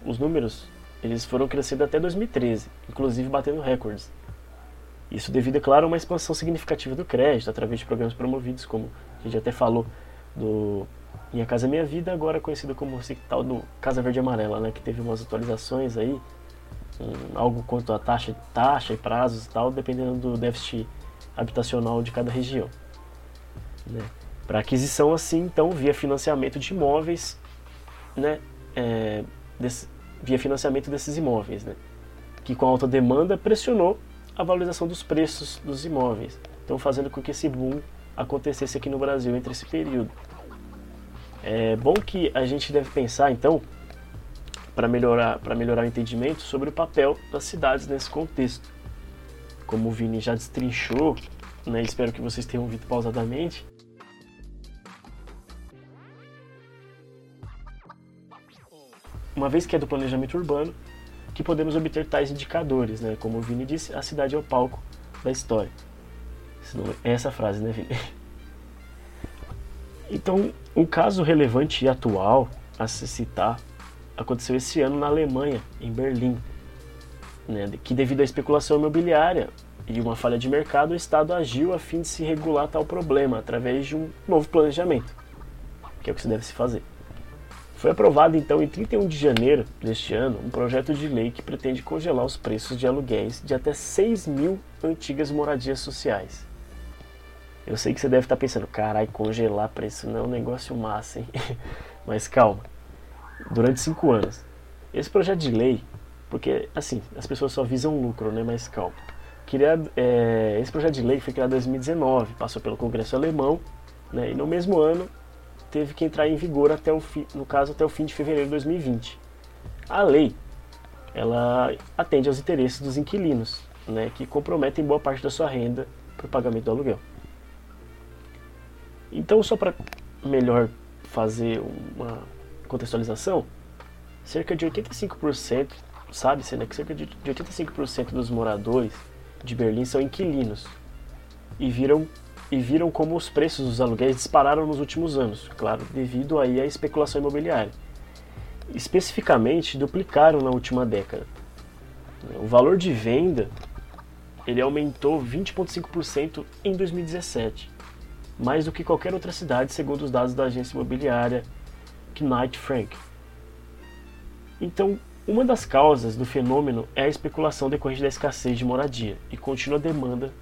Os números eles foram crescendo até 2013, inclusive batendo recordes. Isso devido, é claro, a uma expansão significativa do crédito, através de programas promovidos, como a gente até falou, do Minha Casa Minha Vida, agora conhecida como esse tal do Casa Verde Amarela, né? Que teve umas atualizações aí, algo quanto a taxa, taxa e prazos e tal, dependendo do déficit habitacional de cada região. Né? Para aquisição assim, então, via financiamento de imóveis, né? É, desse, via financiamento desses imóveis, né? Que com alta demanda pressionou a valorização dos preços dos imóveis, então fazendo com que esse boom acontecesse aqui no Brasil entre esse período. É bom que a gente deve pensar, então, para melhorar, melhorar o entendimento sobre o papel das cidades nesse contexto. Como o Vini já destrinchou, né, espero que vocês tenham ouvido pausadamente, uma vez que é do planejamento urbano, que podemos obter tais indicadores, né? Como o Vini disse, a cidade é o palco da história. É essa frase, né, Vini? Então, um caso relevante e atual a se citar aconteceu esse ano na Alemanha, em Berlim, né, que devido à especulação imobiliária e uma falha de mercado, o Estado agiu a fim de se regular tal problema através de um novo planejamento, que é o que se deve se fazer. Foi aprovado então em 31 de janeiro deste ano um projeto de lei que pretende congelar os preços de aluguéis de até 6 mil antigas moradias sociais. Eu sei que você deve estar pensando, carai, congelar preço não é um negócio massa, hein? [LAUGHS] Mas calma. Durante cinco anos. Esse projeto de lei, porque assim, as pessoas só visam lucro, né? Mas calma. Criado, é, esse projeto de lei foi criado em 2019, passou pelo Congresso Alemão, né? E no mesmo ano teve que entrar em vigor até o fim, no caso até o fim de fevereiro de 2020. A lei, ela atende aos interesses dos inquilinos, né, que comprometem boa parte da sua renda para o pagamento do aluguel. Então, só para melhor fazer uma contextualização, cerca de 85%, sabe-se né, que cerca de 85% dos moradores de Berlim são inquilinos e viram e viram como os preços dos aluguéis dispararam nos últimos anos, claro, devido aí à especulação imobiliária. Especificamente, duplicaram na última década. O valor de venda ele aumentou 20,5% em 2017, mais do que qualquer outra cidade, segundo os dados da agência imobiliária Knight Frank. Então, uma das causas do fenômeno é a especulação decorrente da escassez de moradia e contínua demanda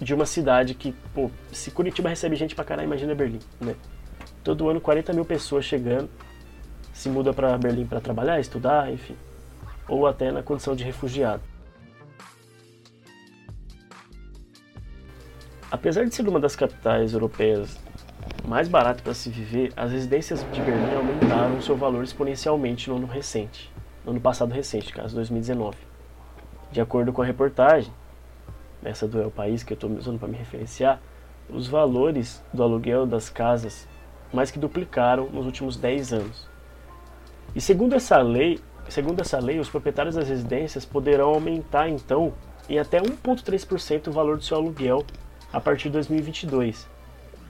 de uma cidade que, pô, se Curitiba recebe gente pra caralho, imagina Berlim, né? Todo ano 40 mil pessoas chegando, se muda para Berlim para trabalhar, estudar, enfim, ou até na condição de refugiado. Apesar de ser uma das capitais europeias mais baratas para se viver, as residências de Berlim aumentaram seu valor exponencialmente no ano recente, no ano passado recente, caso 2019. De acordo com a reportagem, essa do El País que eu estou usando para me referenciar, os valores do aluguel das casas mais que duplicaram nos últimos 10 anos. E segundo essa lei, segundo essa lei, os proprietários das residências poderão aumentar então em até 1.3% o valor do seu aluguel a partir de 2022.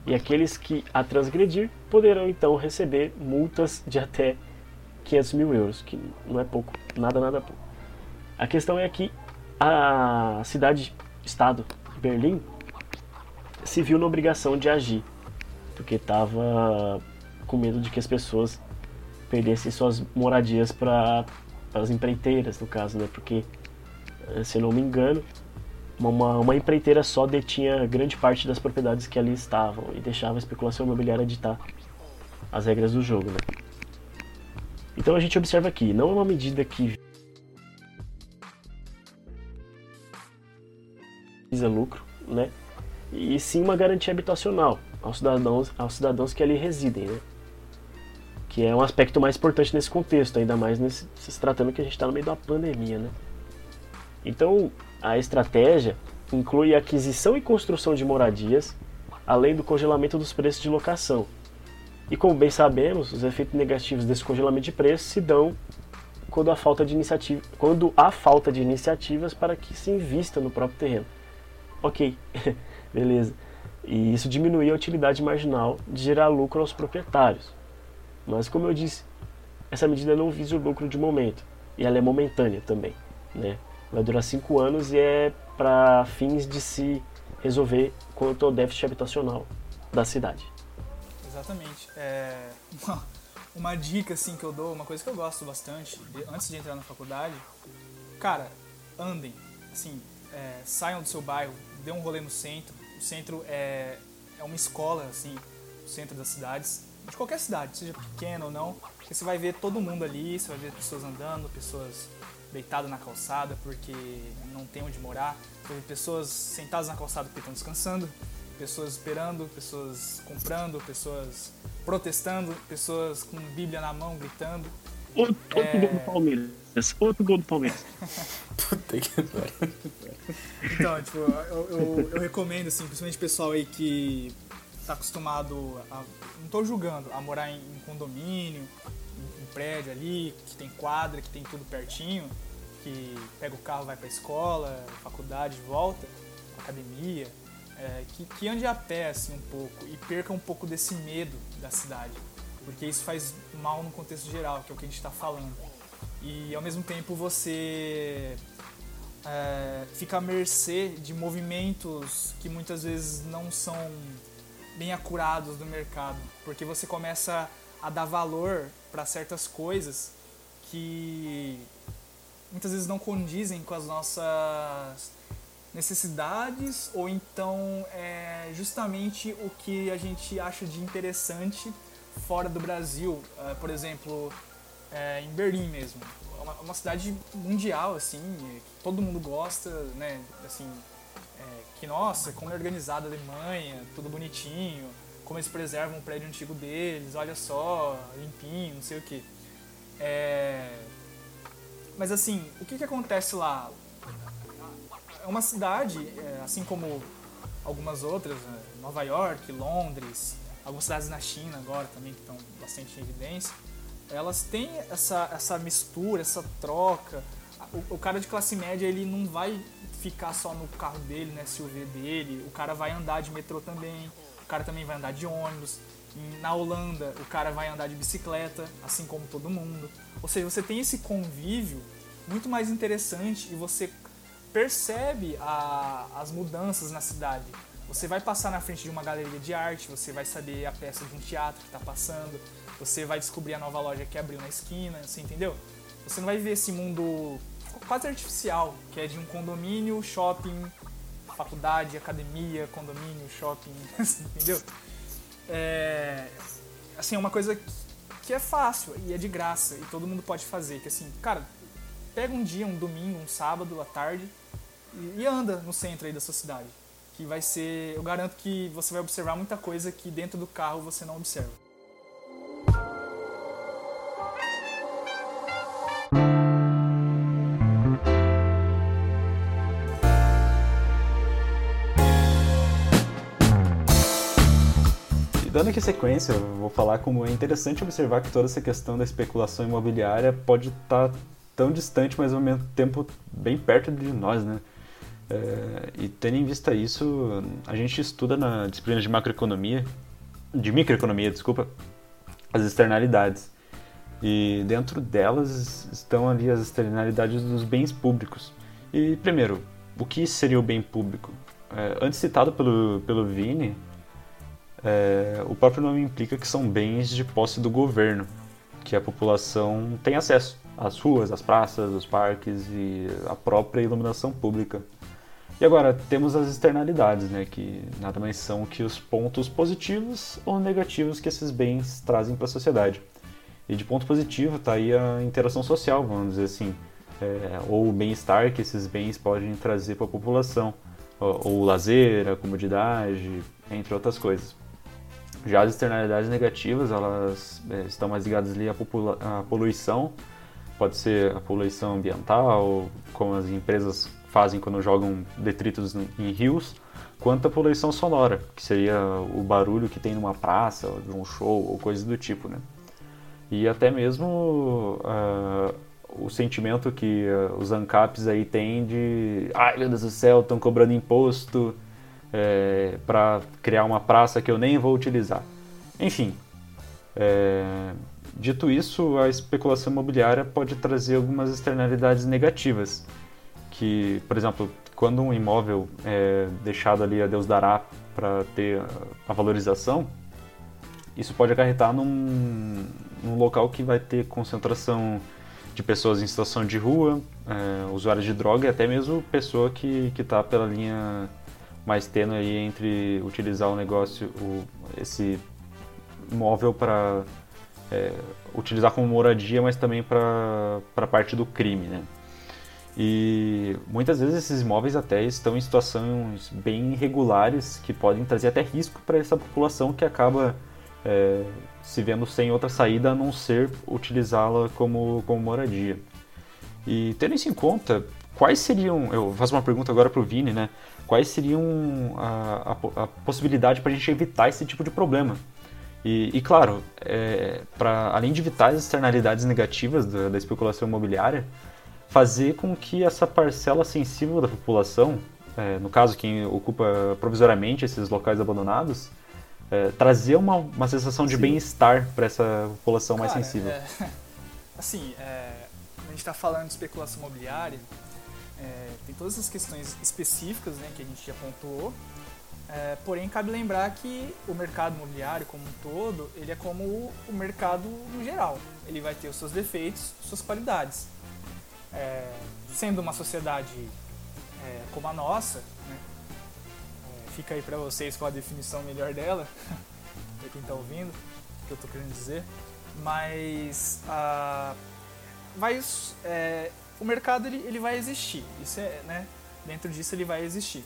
E aqueles que a transgredir poderão então receber multas de até 500 mil euros, que não é pouco, nada, nada pouco. A questão é que a cidade Estado, Berlim, se viu na obrigação de agir, porque estava com medo de que as pessoas perdessem suas moradias para as empreiteiras, no caso, né? Porque, eh, se eu não me engano, uma, uma empreiteira só detinha grande parte das propriedades que ali estavam e deixava a especulação imobiliária ditar as regras do jogo, né? Então a gente observa aqui, não é uma medida que visa lucro, né? E sim uma garantia habitacional aos cidadãos, aos cidadãos que ali residem, né? Que é um aspecto mais importante nesse contexto, ainda mais nesse, se tratando que a gente está no meio da pandemia, né? Então, a estratégia inclui a aquisição e construção de moradias, além do congelamento dos preços de locação. E como bem sabemos, os efeitos negativos desse congelamento de preços se dão quando há falta de iniciativa, quando há falta de iniciativas para que se invista no próprio terreno ok, [LAUGHS] beleza. E isso diminui a utilidade marginal de gerar lucro aos proprietários. Mas como eu disse, essa medida não visa o lucro de momento e ela é momentânea também, né? Vai durar cinco anos e é para fins de se resolver quanto ao déficit habitacional da cidade. exatamente. É, uma, uma dica assim que eu dou, uma coisa que eu gosto bastante, antes de entrar na faculdade, cara, andem, assim, é, saiam do seu bairro, dê um rolê no centro. O centro é, é uma escola, assim, o centro das cidades, de qualquer cidade, seja pequena ou não, porque você vai ver todo mundo ali, você vai ver pessoas andando, pessoas deitadas na calçada porque não tem onde morar, pessoas sentadas na calçada porque estão descansando, pessoas esperando, pessoas comprando, pessoas protestando, pessoas com Bíblia na mão gritando. Outro, é... gol do Palmeiras. Outro gol do Palmeiras. [LAUGHS] Puta que pariu. Então, tipo, eu, eu, eu, recomendo, assim, principalmente pessoal aí que tá acostumado a. Não tô julgando, a morar em, em condomínio, em, em, prédio ali, que tem quadra, que tem tudo pertinho, que pega o carro, vai pra escola, faculdade, volta, academia é, que, que ande a pé assim um pouco e perca um pouco desse medo da cidade, porque isso faz mal no contexto geral, que é o que a gente está falando. E ao mesmo tempo você é, fica à mercê de movimentos que muitas vezes não são bem acurados do mercado, porque você começa a dar valor para certas coisas que muitas vezes não condizem com as nossas necessidades ou então é justamente o que a gente acha de interessante fora do Brasil. Uh, por exemplo, é, em Berlim mesmo. É uma, uma, cidade mundial, assim, que todo mundo gosta, né? Assim, é, que, nossa, como é organizada a Alemanha, tudo bonitinho, como eles preservam o prédio antigo deles, olha só, limpinho, não sei o que. É... Mas assim, o que, que acontece lá? é uma cidade, é, assim como algumas outras, né? Nova York, Londres, algumas cidades na China agora também que estão bastante em evidência, elas têm essa, essa mistura, essa troca. O, o, cara de classe média ele não vai ficar só no carro dele, no SUV dele, o cara vai andar de metrô também, o cara também vai andar de ônibus. Na Holanda, o cara vai andar de bicicleta, assim como todo mundo. Ou seja, você tem esse convívio muito mais interessante e você percebe a, as mudanças na cidade. Você vai passar na frente de uma galeria de arte, você vai saber a peça de um teatro que está passando, você vai descobrir a nova loja que abriu na esquina, você entendeu? Você não vai ver esse mundo quase artificial, que é de um condomínio, shopping, faculdade, academia, condomínio, shopping, [LAUGHS] entendeu? É, assim, é uma coisa que é fácil e é de graça e todo mundo pode fazer, que assim, cara, pega um dia, um domingo, um sábado à tarde, e, anda no centro aí da sua cidade. Que vai ser. Eu garanto que você vai observar muita coisa que dentro do carro você não observa. Dando aqui sequência, eu vou falar como é interessante observar que toda essa questão da especulação imobiliária pode estar tá tão distante, mas ao mesmo tempo bem perto de nós, né? É, e tendo em vista isso, a gente estuda na disciplina de macroeconomia, de microeconomia, desculpa, as externalidades. E dentro delas estão ali as externalidades dos bens públicos. E primeiro, o que seria o bem público? É, antes citado pelo, pelo Vini, é, o próprio nome implica que são bens de posse do governo, que a população tem acesso às ruas, às praças, os parques e a própria iluminação pública. E agora, temos as externalidades, né, que nada mais são que os pontos positivos ou negativos que esses bens trazem para a sociedade. E de ponto positivo está aí a interação social, vamos dizer assim, é, ou o bem-estar que esses bens podem trazer para a população, ou, ou o lazer, a comodidade, entre outras coisas. Já as externalidades negativas, elas é, estão mais ligadas ali à, à poluição, pode ser a poluição ambiental, como as empresas fazem quando jogam detritos em rios, quanto a poluição sonora, que seria o barulho que tem numa praça, de um show ou coisa do tipo, né? E até mesmo uh, o sentimento que uh, os ANCAPs aí têm de ai meu Deus do céu, estão cobrando imposto é, para criar uma praça que eu nem vou utilizar. Enfim, é, dito isso, a especulação imobiliária pode trazer algumas externalidades negativas, que, por exemplo, quando um imóvel é deixado ali a Deus dará para ter a valorização, isso pode acarretar num, num local que vai ter concentração de pessoas em situação de rua, é, usuários de droga e até mesmo pessoa que está pela linha mais tênue aí entre utilizar o negócio, o, esse móvel para é, utilizar como moradia, mas também para a parte do crime, né? E muitas vezes esses imóveis até estão em situações bem irregulares que podem trazer até risco para essa população que acaba é, se vendo sem outra saída a não ser utilizá-la como, como moradia. E tendo isso em conta, quais seriam, eu faço uma pergunta agora para o Vini, né? Quais seriam a, a, a possibilidade para a gente evitar esse tipo de problema? E, e claro, é, para além de evitar as externalidades negativas da, da especulação imobiliária, fazer com que essa parcela sensível da população, é, no caso quem ocupa provisoriamente esses locais abandonados, é, trazer uma, uma sensação de bem-estar para essa população Cara, mais sensível. É, [LAUGHS] assim, é, a gente está falando de especulação imobiliária, é, tem todas as questões específicas né, que a gente já pontuou, é, porém, cabe lembrar que o mercado imobiliário como um todo, ele é como o, o mercado no geral. Ele vai ter os seus defeitos, suas qualidades. É, sendo uma sociedade é, como a nossa, né, é, fica aí para vocês qual a definição melhor dela, [LAUGHS] para quem está ouvindo, o que eu estou querendo dizer. Mas a, vai, é, o mercado ele, ele vai existir. Isso é, né, dentro disso ele vai existir.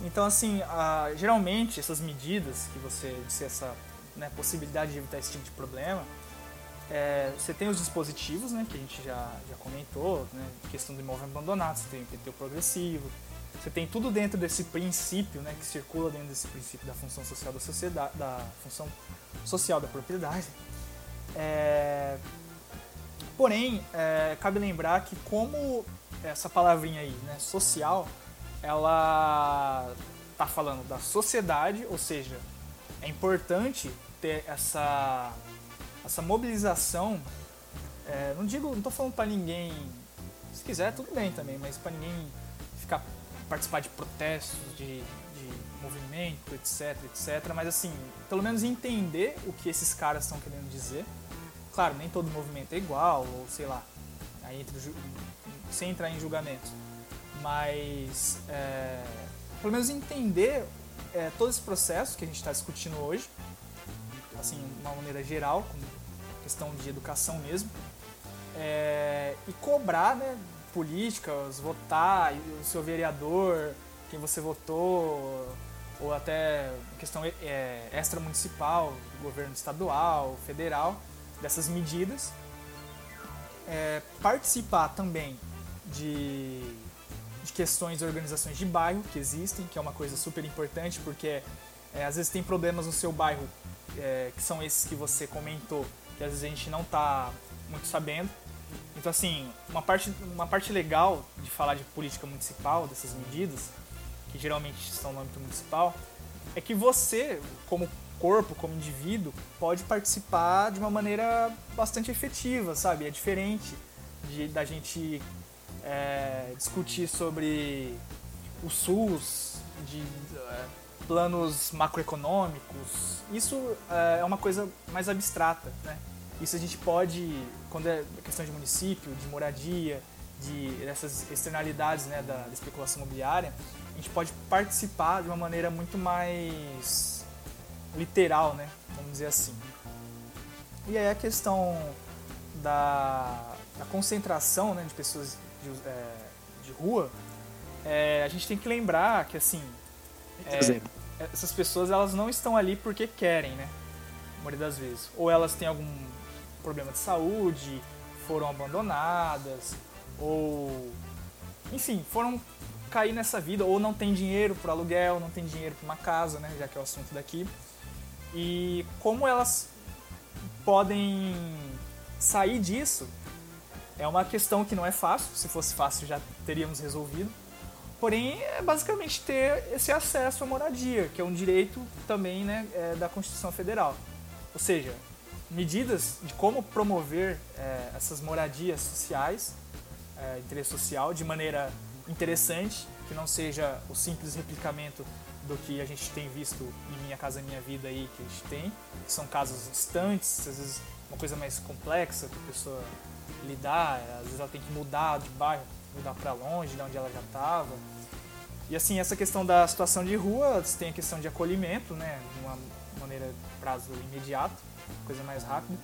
Então, assim, a, geralmente essas medidas que você disse, essa né, possibilidade de evitar esse tipo de problema, é, você tem os dispositivos, né, que a gente já, já comentou, né, questão do imóvel abandonado, você tem o IPTU progressivo, você tem tudo dentro desse princípio, né, que circula dentro desse princípio da função social da sociedade, da função social da propriedade. É, porém, é, cabe lembrar que como essa palavrinha aí, né, social, ela tá falando da sociedade, ou seja, é importante ter essa, essa mobilização. É, não digo, não tô falando para ninguém, se quiser tudo bem também, mas para ninguém ficar participar de protestos, de, de movimento, etc, etc. Mas assim, pelo menos entender o que esses caras estão querendo dizer. Claro, nem todo movimento é igual, ou sei lá, aí entre, sem entrar em julgamentos. Mas é, pelo menos entender é, todo esse processo que a gente está discutindo hoje, assim, de uma maneira geral, com questão de educação mesmo, é, e cobrar né, políticas, votar, o seu vereador, quem você votou, ou até questão é, extramunicipal, governo estadual, federal, dessas medidas. É, participar também de de questões de organizações de bairro que existem, que é uma coisa super importante, porque é, às vezes tem problemas no seu bairro, é, que são esses que você comentou, que às vezes a gente não está muito sabendo. Então, assim, uma parte, uma parte legal de falar de política municipal, dessas medidas, que geralmente estão no âmbito municipal, é que você, como corpo, como indivíduo, pode participar de uma maneira bastante efetiva, sabe? É diferente de, da gente é, discutir sobre o SUS, de é, planos macroeconômicos. Isso é, é uma coisa mais abstrata, né? Isso a gente pode, quando é questão de município, de moradia, de dessas externalidades né, da, da especulação imobiliária, a gente pode participar de uma maneira muito mais literal, né? Vamos dizer assim. E aí a questão da, da concentração né, de pessoas de, é, de rua, é, a gente tem que lembrar que assim é, essas pessoas elas não estão ali porque querem, né? A maioria das vezes. Ou elas têm algum problema de saúde, foram abandonadas, ou enfim, foram cair nessa vida, ou não tem dinheiro para aluguel, não tem dinheiro para uma casa, né? Já que é o assunto daqui. E como elas podem sair disso é uma questão que não é fácil, se fosse fácil já teríamos resolvido. Porém, é basicamente ter esse acesso à moradia, que é um direito também né, é, da Constituição Federal. Ou seja, medidas de como promover é, essas moradias sociais, é, interesse social, de maneira interessante, que não seja o simples replicamento do que a gente tem visto em Minha Casa Minha Vida aí, que a gente tem, são casos distantes, às vezes uma coisa mais complexa que a pessoa lidar, às vezes ela tem que mudar de bairro, mudar para longe de onde ela já estava. E assim, essa questão da situação de rua, tem a questão de acolhimento, né, de uma maneira prazo imediato, coisa mais rápida.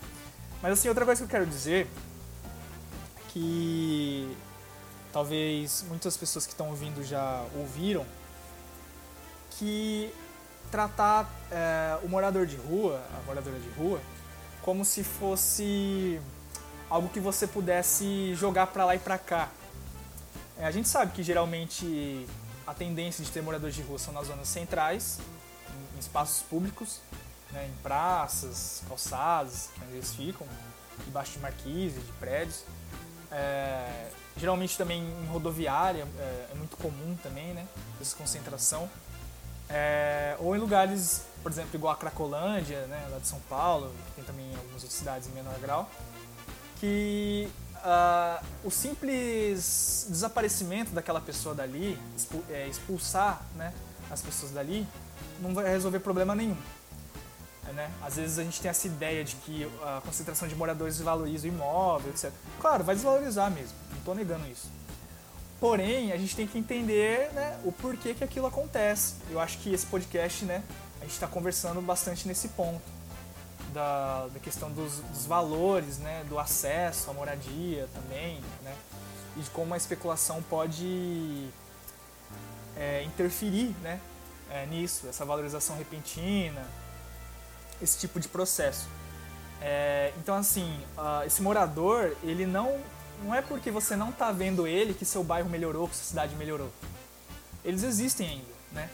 Mas assim, outra coisa que eu quero dizer é que talvez muitas pessoas que estão ouvindo já ouviram que tratar é, o morador de rua, a moradora de rua, como se fosse algo que você pudesse jogar para lá e para cá. É, a gente sabe que geralmente a tendência de ter moradores de rua são nas zonas centrais, em, em espaços públicos, né, em praças, calçadas, onde eles ficam, debaixo de marquises, de prédios. É, geralmente também em rodoviária é, é, muito comum também, né, essa concentração. É, ou em lugares, por exemplo, igual a Cracolândia, né, lá de São Paulo, que tem também algumas outras cidades em menor grau, que uh, o simples desaparecimento daquela pessoa dali, é, expulsar né, as pessoas dali, não vai resolver problema nenhum. Né? Às vezes a gente tem essa ideia de que a concentração de moradores desvaloriza o imóvel, etc. Claro, vai desvalorizar mesmo, não estou negando isso. Porém, a gente tem que entender né, o porquê que aquilo acontece. Eu acho que esse podcast, né, a gente está conversando bastante nesse ponto. Da, da questão dos, dos, valores, né, do acesso à moradia também, né, e de como a especulação pode é, interferir né, é, nisso, essa valorização repentina, esse tipo de processo. É, então, assim, uh, esse morador, ele não não é porque você não está vendo ele que seu bairro melhorou, que sua cidade melhorou. Eles existem ainda, né?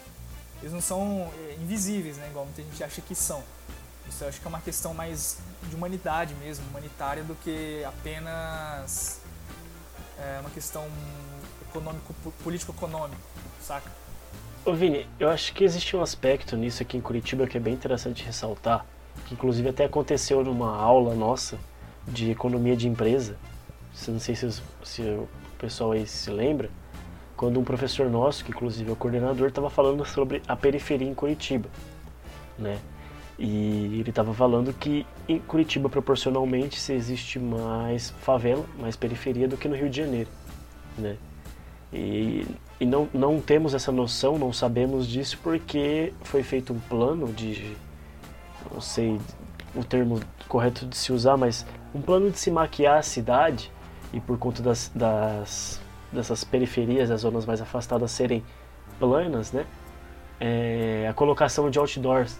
Eles não são é, invisíveis, né? Igual muita gente acha que são. Isso eu acho que é uma questão mais de humanidade mesmo, humanitária, do que apenas é, uma questão econômico, político-econômico, saca? Ô Vini, eu acho que existe um aspecto nisso aqui em Curitiba que é bem interessante ressaltar, que inclusive até aconteceu numa aula nossa de economia de empresa, não sei se, se o pessoal aí se lembra, quando um professor nosso, que inclusive é o coordenador, estava falando sobre a periferia em Curitiba, né? E ele estava falando que em Curitiba, proporcionalmente, se existe mais favela, mais periferia do que no Rio de Janeiro, né? E, e não, não temos essa noção, não sabemos disso porque foi feito um plano de, não sei o termo correto de se usar, mas um plano de se maquiar a cidade e por conta das, das dessas periferias, das zonas mais afastadas serem planas, né? É, a colocação de outdoors,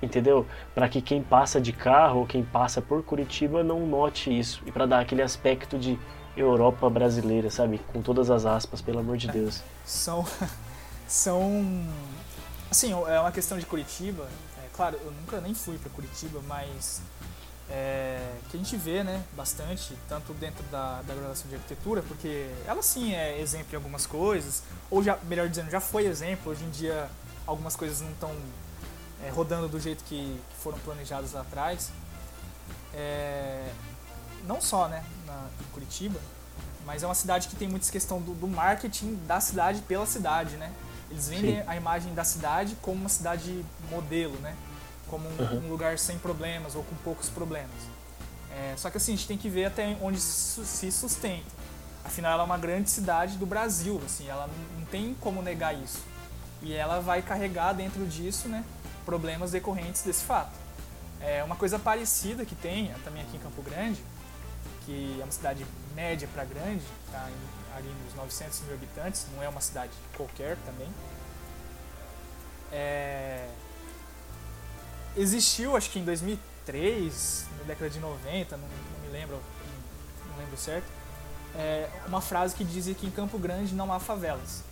entendeu? Para que quem passa de carro ou quem passa por Curitiba não note isso e para dar aquele aspecto de Europa brasileira, sabe? Com todas as aspas, pelo amor de Deus. São, [LAUGHS] são, assim, é uma questão de Curitiba. É, claro, eu nunca nem fui para Curitiba, mas é, que a gente vê né, bastante, tanto dentro da, da graduação de arquitetura, porque ela sim é exemplo em algumas coisas, ou já, melhor dizendo, já foi exemplo, hoje em dia algumas coisas não estão é, rodando do jeito que, que, foram planejadas lá atrás. É, não só né, na, em Curitiba, mas é uma cidade que tem muita questão do, do marketing da cidade pela cidade, né? Eles vendem Sim. a imagem da cidade como uma cidade modelo, né? Como um, uhum. um lugar sem problemas ou com poucos problemas. É, só que assim, a gente tem que ver até onde se sustenta. Afinal, ela é uma grande cidade do Brasil, assim, ela não, não tem como negar isso. E ela vai carregar dentro disso né, problemas decorrentes desse fato. É uma coisa parecida que tem também aqui em Campo Grande, que é uma cidade média para grande, tá ali nos 900 mil habitantes, não é uma cidade qualquer também. É, existiu, acho que em 2003, na década de 90, não, não me lembro, não, lembro certo, é, uma frase que dizia que em Campo Grande não há favelas.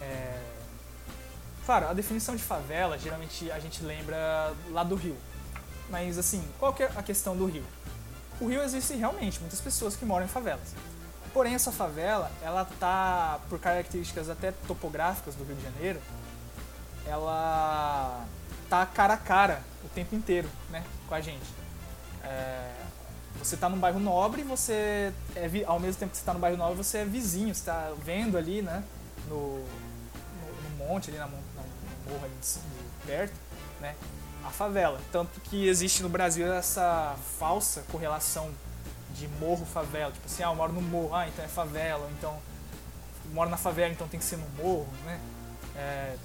É, claro, a definição de favela, geralmente a gente lembra lá do Rio. Mas assim, qual que é a questão do Rio? O Rio existe realmente muitas pessoas que moram em favelas. Porém, essa favela, ela tá, por características até topográficas do Rio de Janeiro, ela tá cara a cara o tempo inteiro, né, com a gente. É, você está num bairro nobre você é, ao mesmo tempo que você está no bairro nobre você é vizinho, você está vendo ali, né, no, no, no monte ali na, na, no morro ali de, perto, né, a favela. Tanto que existe no Brasil essa falsa correlação de morro favela, tipo assim, ah, eu moro no morro, ah, então é favela, ou então moro na favela, então tem que ser no morro, né? É,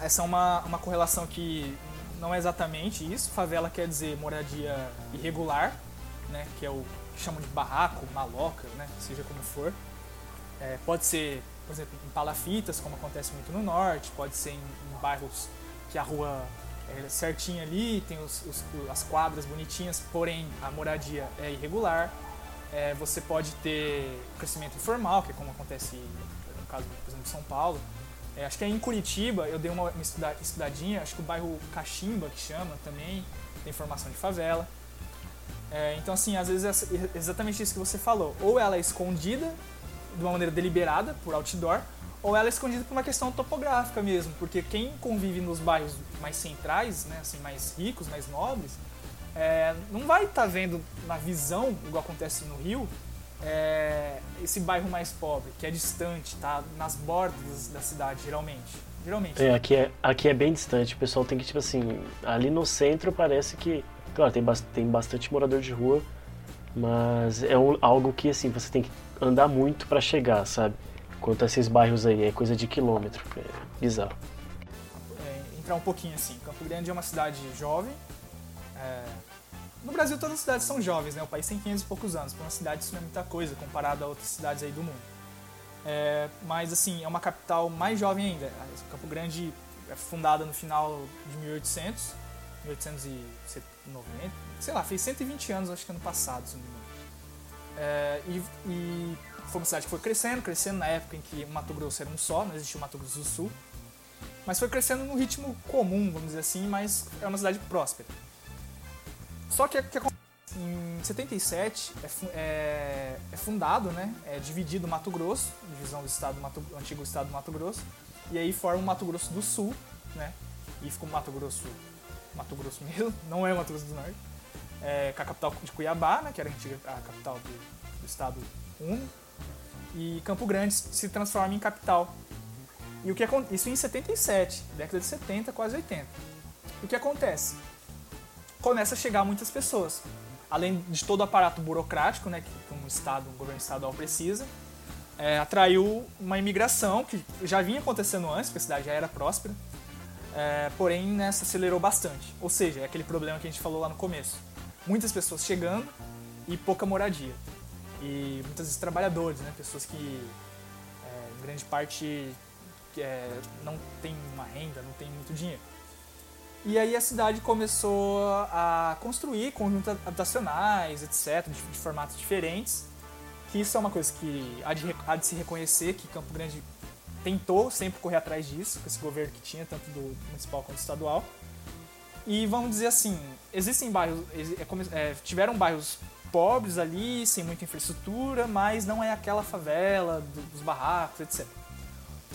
essa é uma, uma correlação que não é exatamente isso. Favela quer dizer moradia irregular, né? Que é o que chamam de barraco, maloca, né? Seja como for. É, pode ser, por exemplo, em palafitas, como acontece muito no norte. Pode ser em, em bairros que a rua é certinha ali, tem os, os, as quadras bonitinhas, porém a moradia é irregular. É, você pode ter crescimento informal, que é como acontece no caso, por exemplo, de São Paulo. É, acho que é em Curitiba, eu dei uma, uma estudadinha, acho que o bairro Caximba, que chama também, tem formação de favela. É, então, assim, às vezes é exatamente isso que você falou. Ou ela é escondida de uma maneira deliberada, por outdoor, ou ela é escondida por uma questão topográfica mesmo, porque quem convive nos bairros mais centrais, né, assim, mais ricos, mais nobres, é, não vai estar tá vendo na visão, igual acontece no Rio, é, esse bairro mais pobre, que é distante, tá nas bordas da cidade, geralmente. Geralmente. É, aqui é, aqui é bem distante. O pessoal tem que, tipo assim, ali no centro parece que. Claro, tem, tem bastante morador de rua, mas é um, algo que, assim, você tem que andar muito para chegar, sabe? Quanto a esses bairros aí, é coisa de quilômetro. É bizarro. É, entrar um pouquinho assim. Campo Grande é uma cidade jovem. É, no Brasil, todas as cidades são jovens, né? O país tem 500 e poucos anos. Para uma cidade, isso não é muita coisa comparado a outras cidades aí do mundo. É, mas, assim, é uma capital mais jovem ainda. Campo Grande é fundada no final de 1800, 1890, sei lá, fez 120 anos, acho que ano passado, se não me engano. É, e, e foi uma cidade que foi crescendo, crescendo na época em que Mato Grosso era um só, não existia o Mato Grosso do Sul. Mas foi crescendo no ritmo comum, vamos dizer assim, mas é uma cidade próspera. Só que, que em 77 é, é, é, fundado, né? É dividido Mato Grosso, divisão do estado Mato, antigo estado do Mato Grosso, e aí forma o Mato Grosso do Sul, né? E ficou Mato Grosso, Mato Grosso mesmo, [LAUGHS] não é Mato Grosso do Norte, é, com a capital de Cuiabá, né? Que era a, a capital do, do estado único, e Campo Grande se transforma em capital. E o que isso em 77, década de 70, quase 80. O que acontece? Começa a chegar muitas pessoas. Além de todo o aparato burocrático né, que um, estado, um governo estadual precisa, é, atraiu uma imigração que já vinha acontecendo antes, porque a cidade já era próspera, é, porém né, se acelerou bastante. Ou seja, é aquele problema que a gente falou lá no começo. Muitas pessoas chegando e pouca moradia. E muitas vezes trabalhadores, né, pessoas que é, em grande parte é, não tem uma renda, não tem muito dinheiro. E aí a cidade começou a construir conjuntos habitacionais, etc., de, de formatos diferentes. Que isso é uma coisa que há de, há de se reconhecer que Campo Grande tentou sempre correr atrás disso, com esse governo que tinha, tanto do municipal quanto do estadual. E vamos dizer assim, existem bairros, é, é, tiveram bairros pobres ali, sem muita infraestrutura, mas não é aquela favela dos barracos, etc.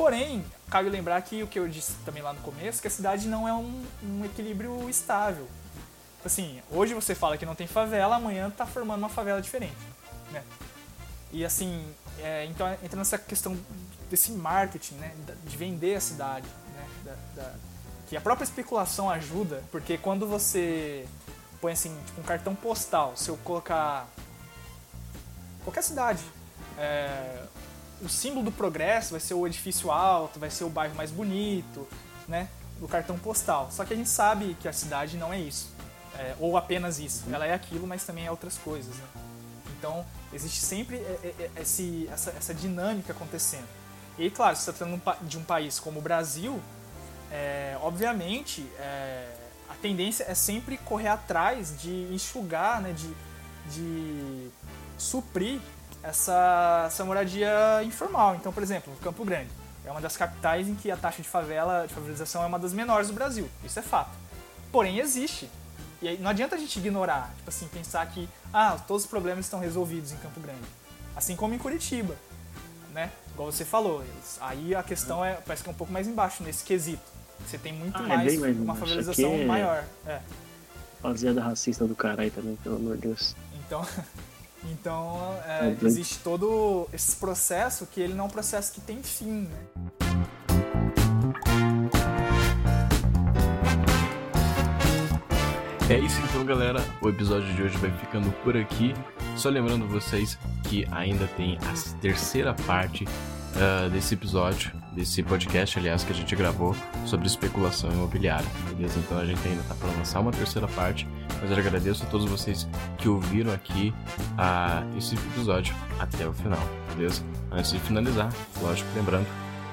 Porém, cabe lembrar que o que eu disse também lá no começo, que a cidade não é um, um equilíbrio estável. Assim, hoje você fala que não tem favela, amanhã está formando uma favela diferente, né? E assim, é, então entra nessa questão desse marketing, né? De vender a cidade, né? Da, da, que a própria especulação ajuda, porque quando você põe assim, tipo um cartão postal, se eu colocar qualquer cidade, é, o símbolo do progresso vai ser o edifício alto, vai ser o bairro mais bonito, né? Do cartão postal. Só que a gente sabe que a cidade não é isso. É, ou apenas isso. Ela é aquilo, mas também é outras coisas, né? Então, existe sempre esse, essa, essa dinâmica acontecendo. E, claro, se está tratando de um país como o Brasil, é, obviamente, é, a tendência é sempre correr atrás de enxugar, né, de, de suprir essa, essa moradia informal. Então, por exemplo, Campo Grande é uma das capitais em que a taxa de favela, de favelização é uma das menores do Brasil. Isso é fato. Porém, existe. E aí, não adianta a gente ignorar, tipo assim, pensar que ah, todos os problemas estão resolvidos em Campo Grande. Assim como em Curitiba, né? Igual você falou. Aí a questão é, parece que é um pouco mais embaixo nesse quesito. Você tem muito ah, mais, é bem, uma favelização é... maior. É. Rapaziada racista do caralho também, pelo amor de Deus. Então, [LAUGHS] então é, É, existe todo esse processo que ele não é um processo que tem fim, né? É isso então, galera. O episódio de hoje vai ficando por aqui. Só lembrando vocês que ainda tem a terceira parte ah, desse episódio, desse podcast, aliás, que a gente gravou sobre especulação imobiliária, beleza? Então a gente ainda tá para lançar uma terceira parte, mas eu agradeço a todos vocês que ouviram aqui ah, esse episódio até o final, beleza? Antes de finalizar, lógico, lembrando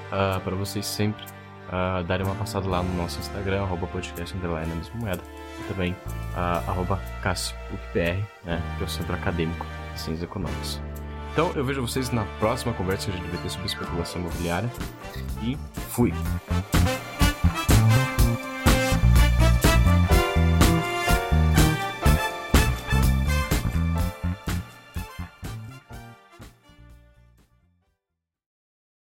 para vocês sempre ah, darem uma passada lá no nosso Instagram, arroba podcast underline mesma moeda, e também ah, arroba né, que é o Centro Acadêmico de Ciências Econômicas. Então eu vejo vocês na próxima conversa vai ter sobre especulação imobiliária e fui!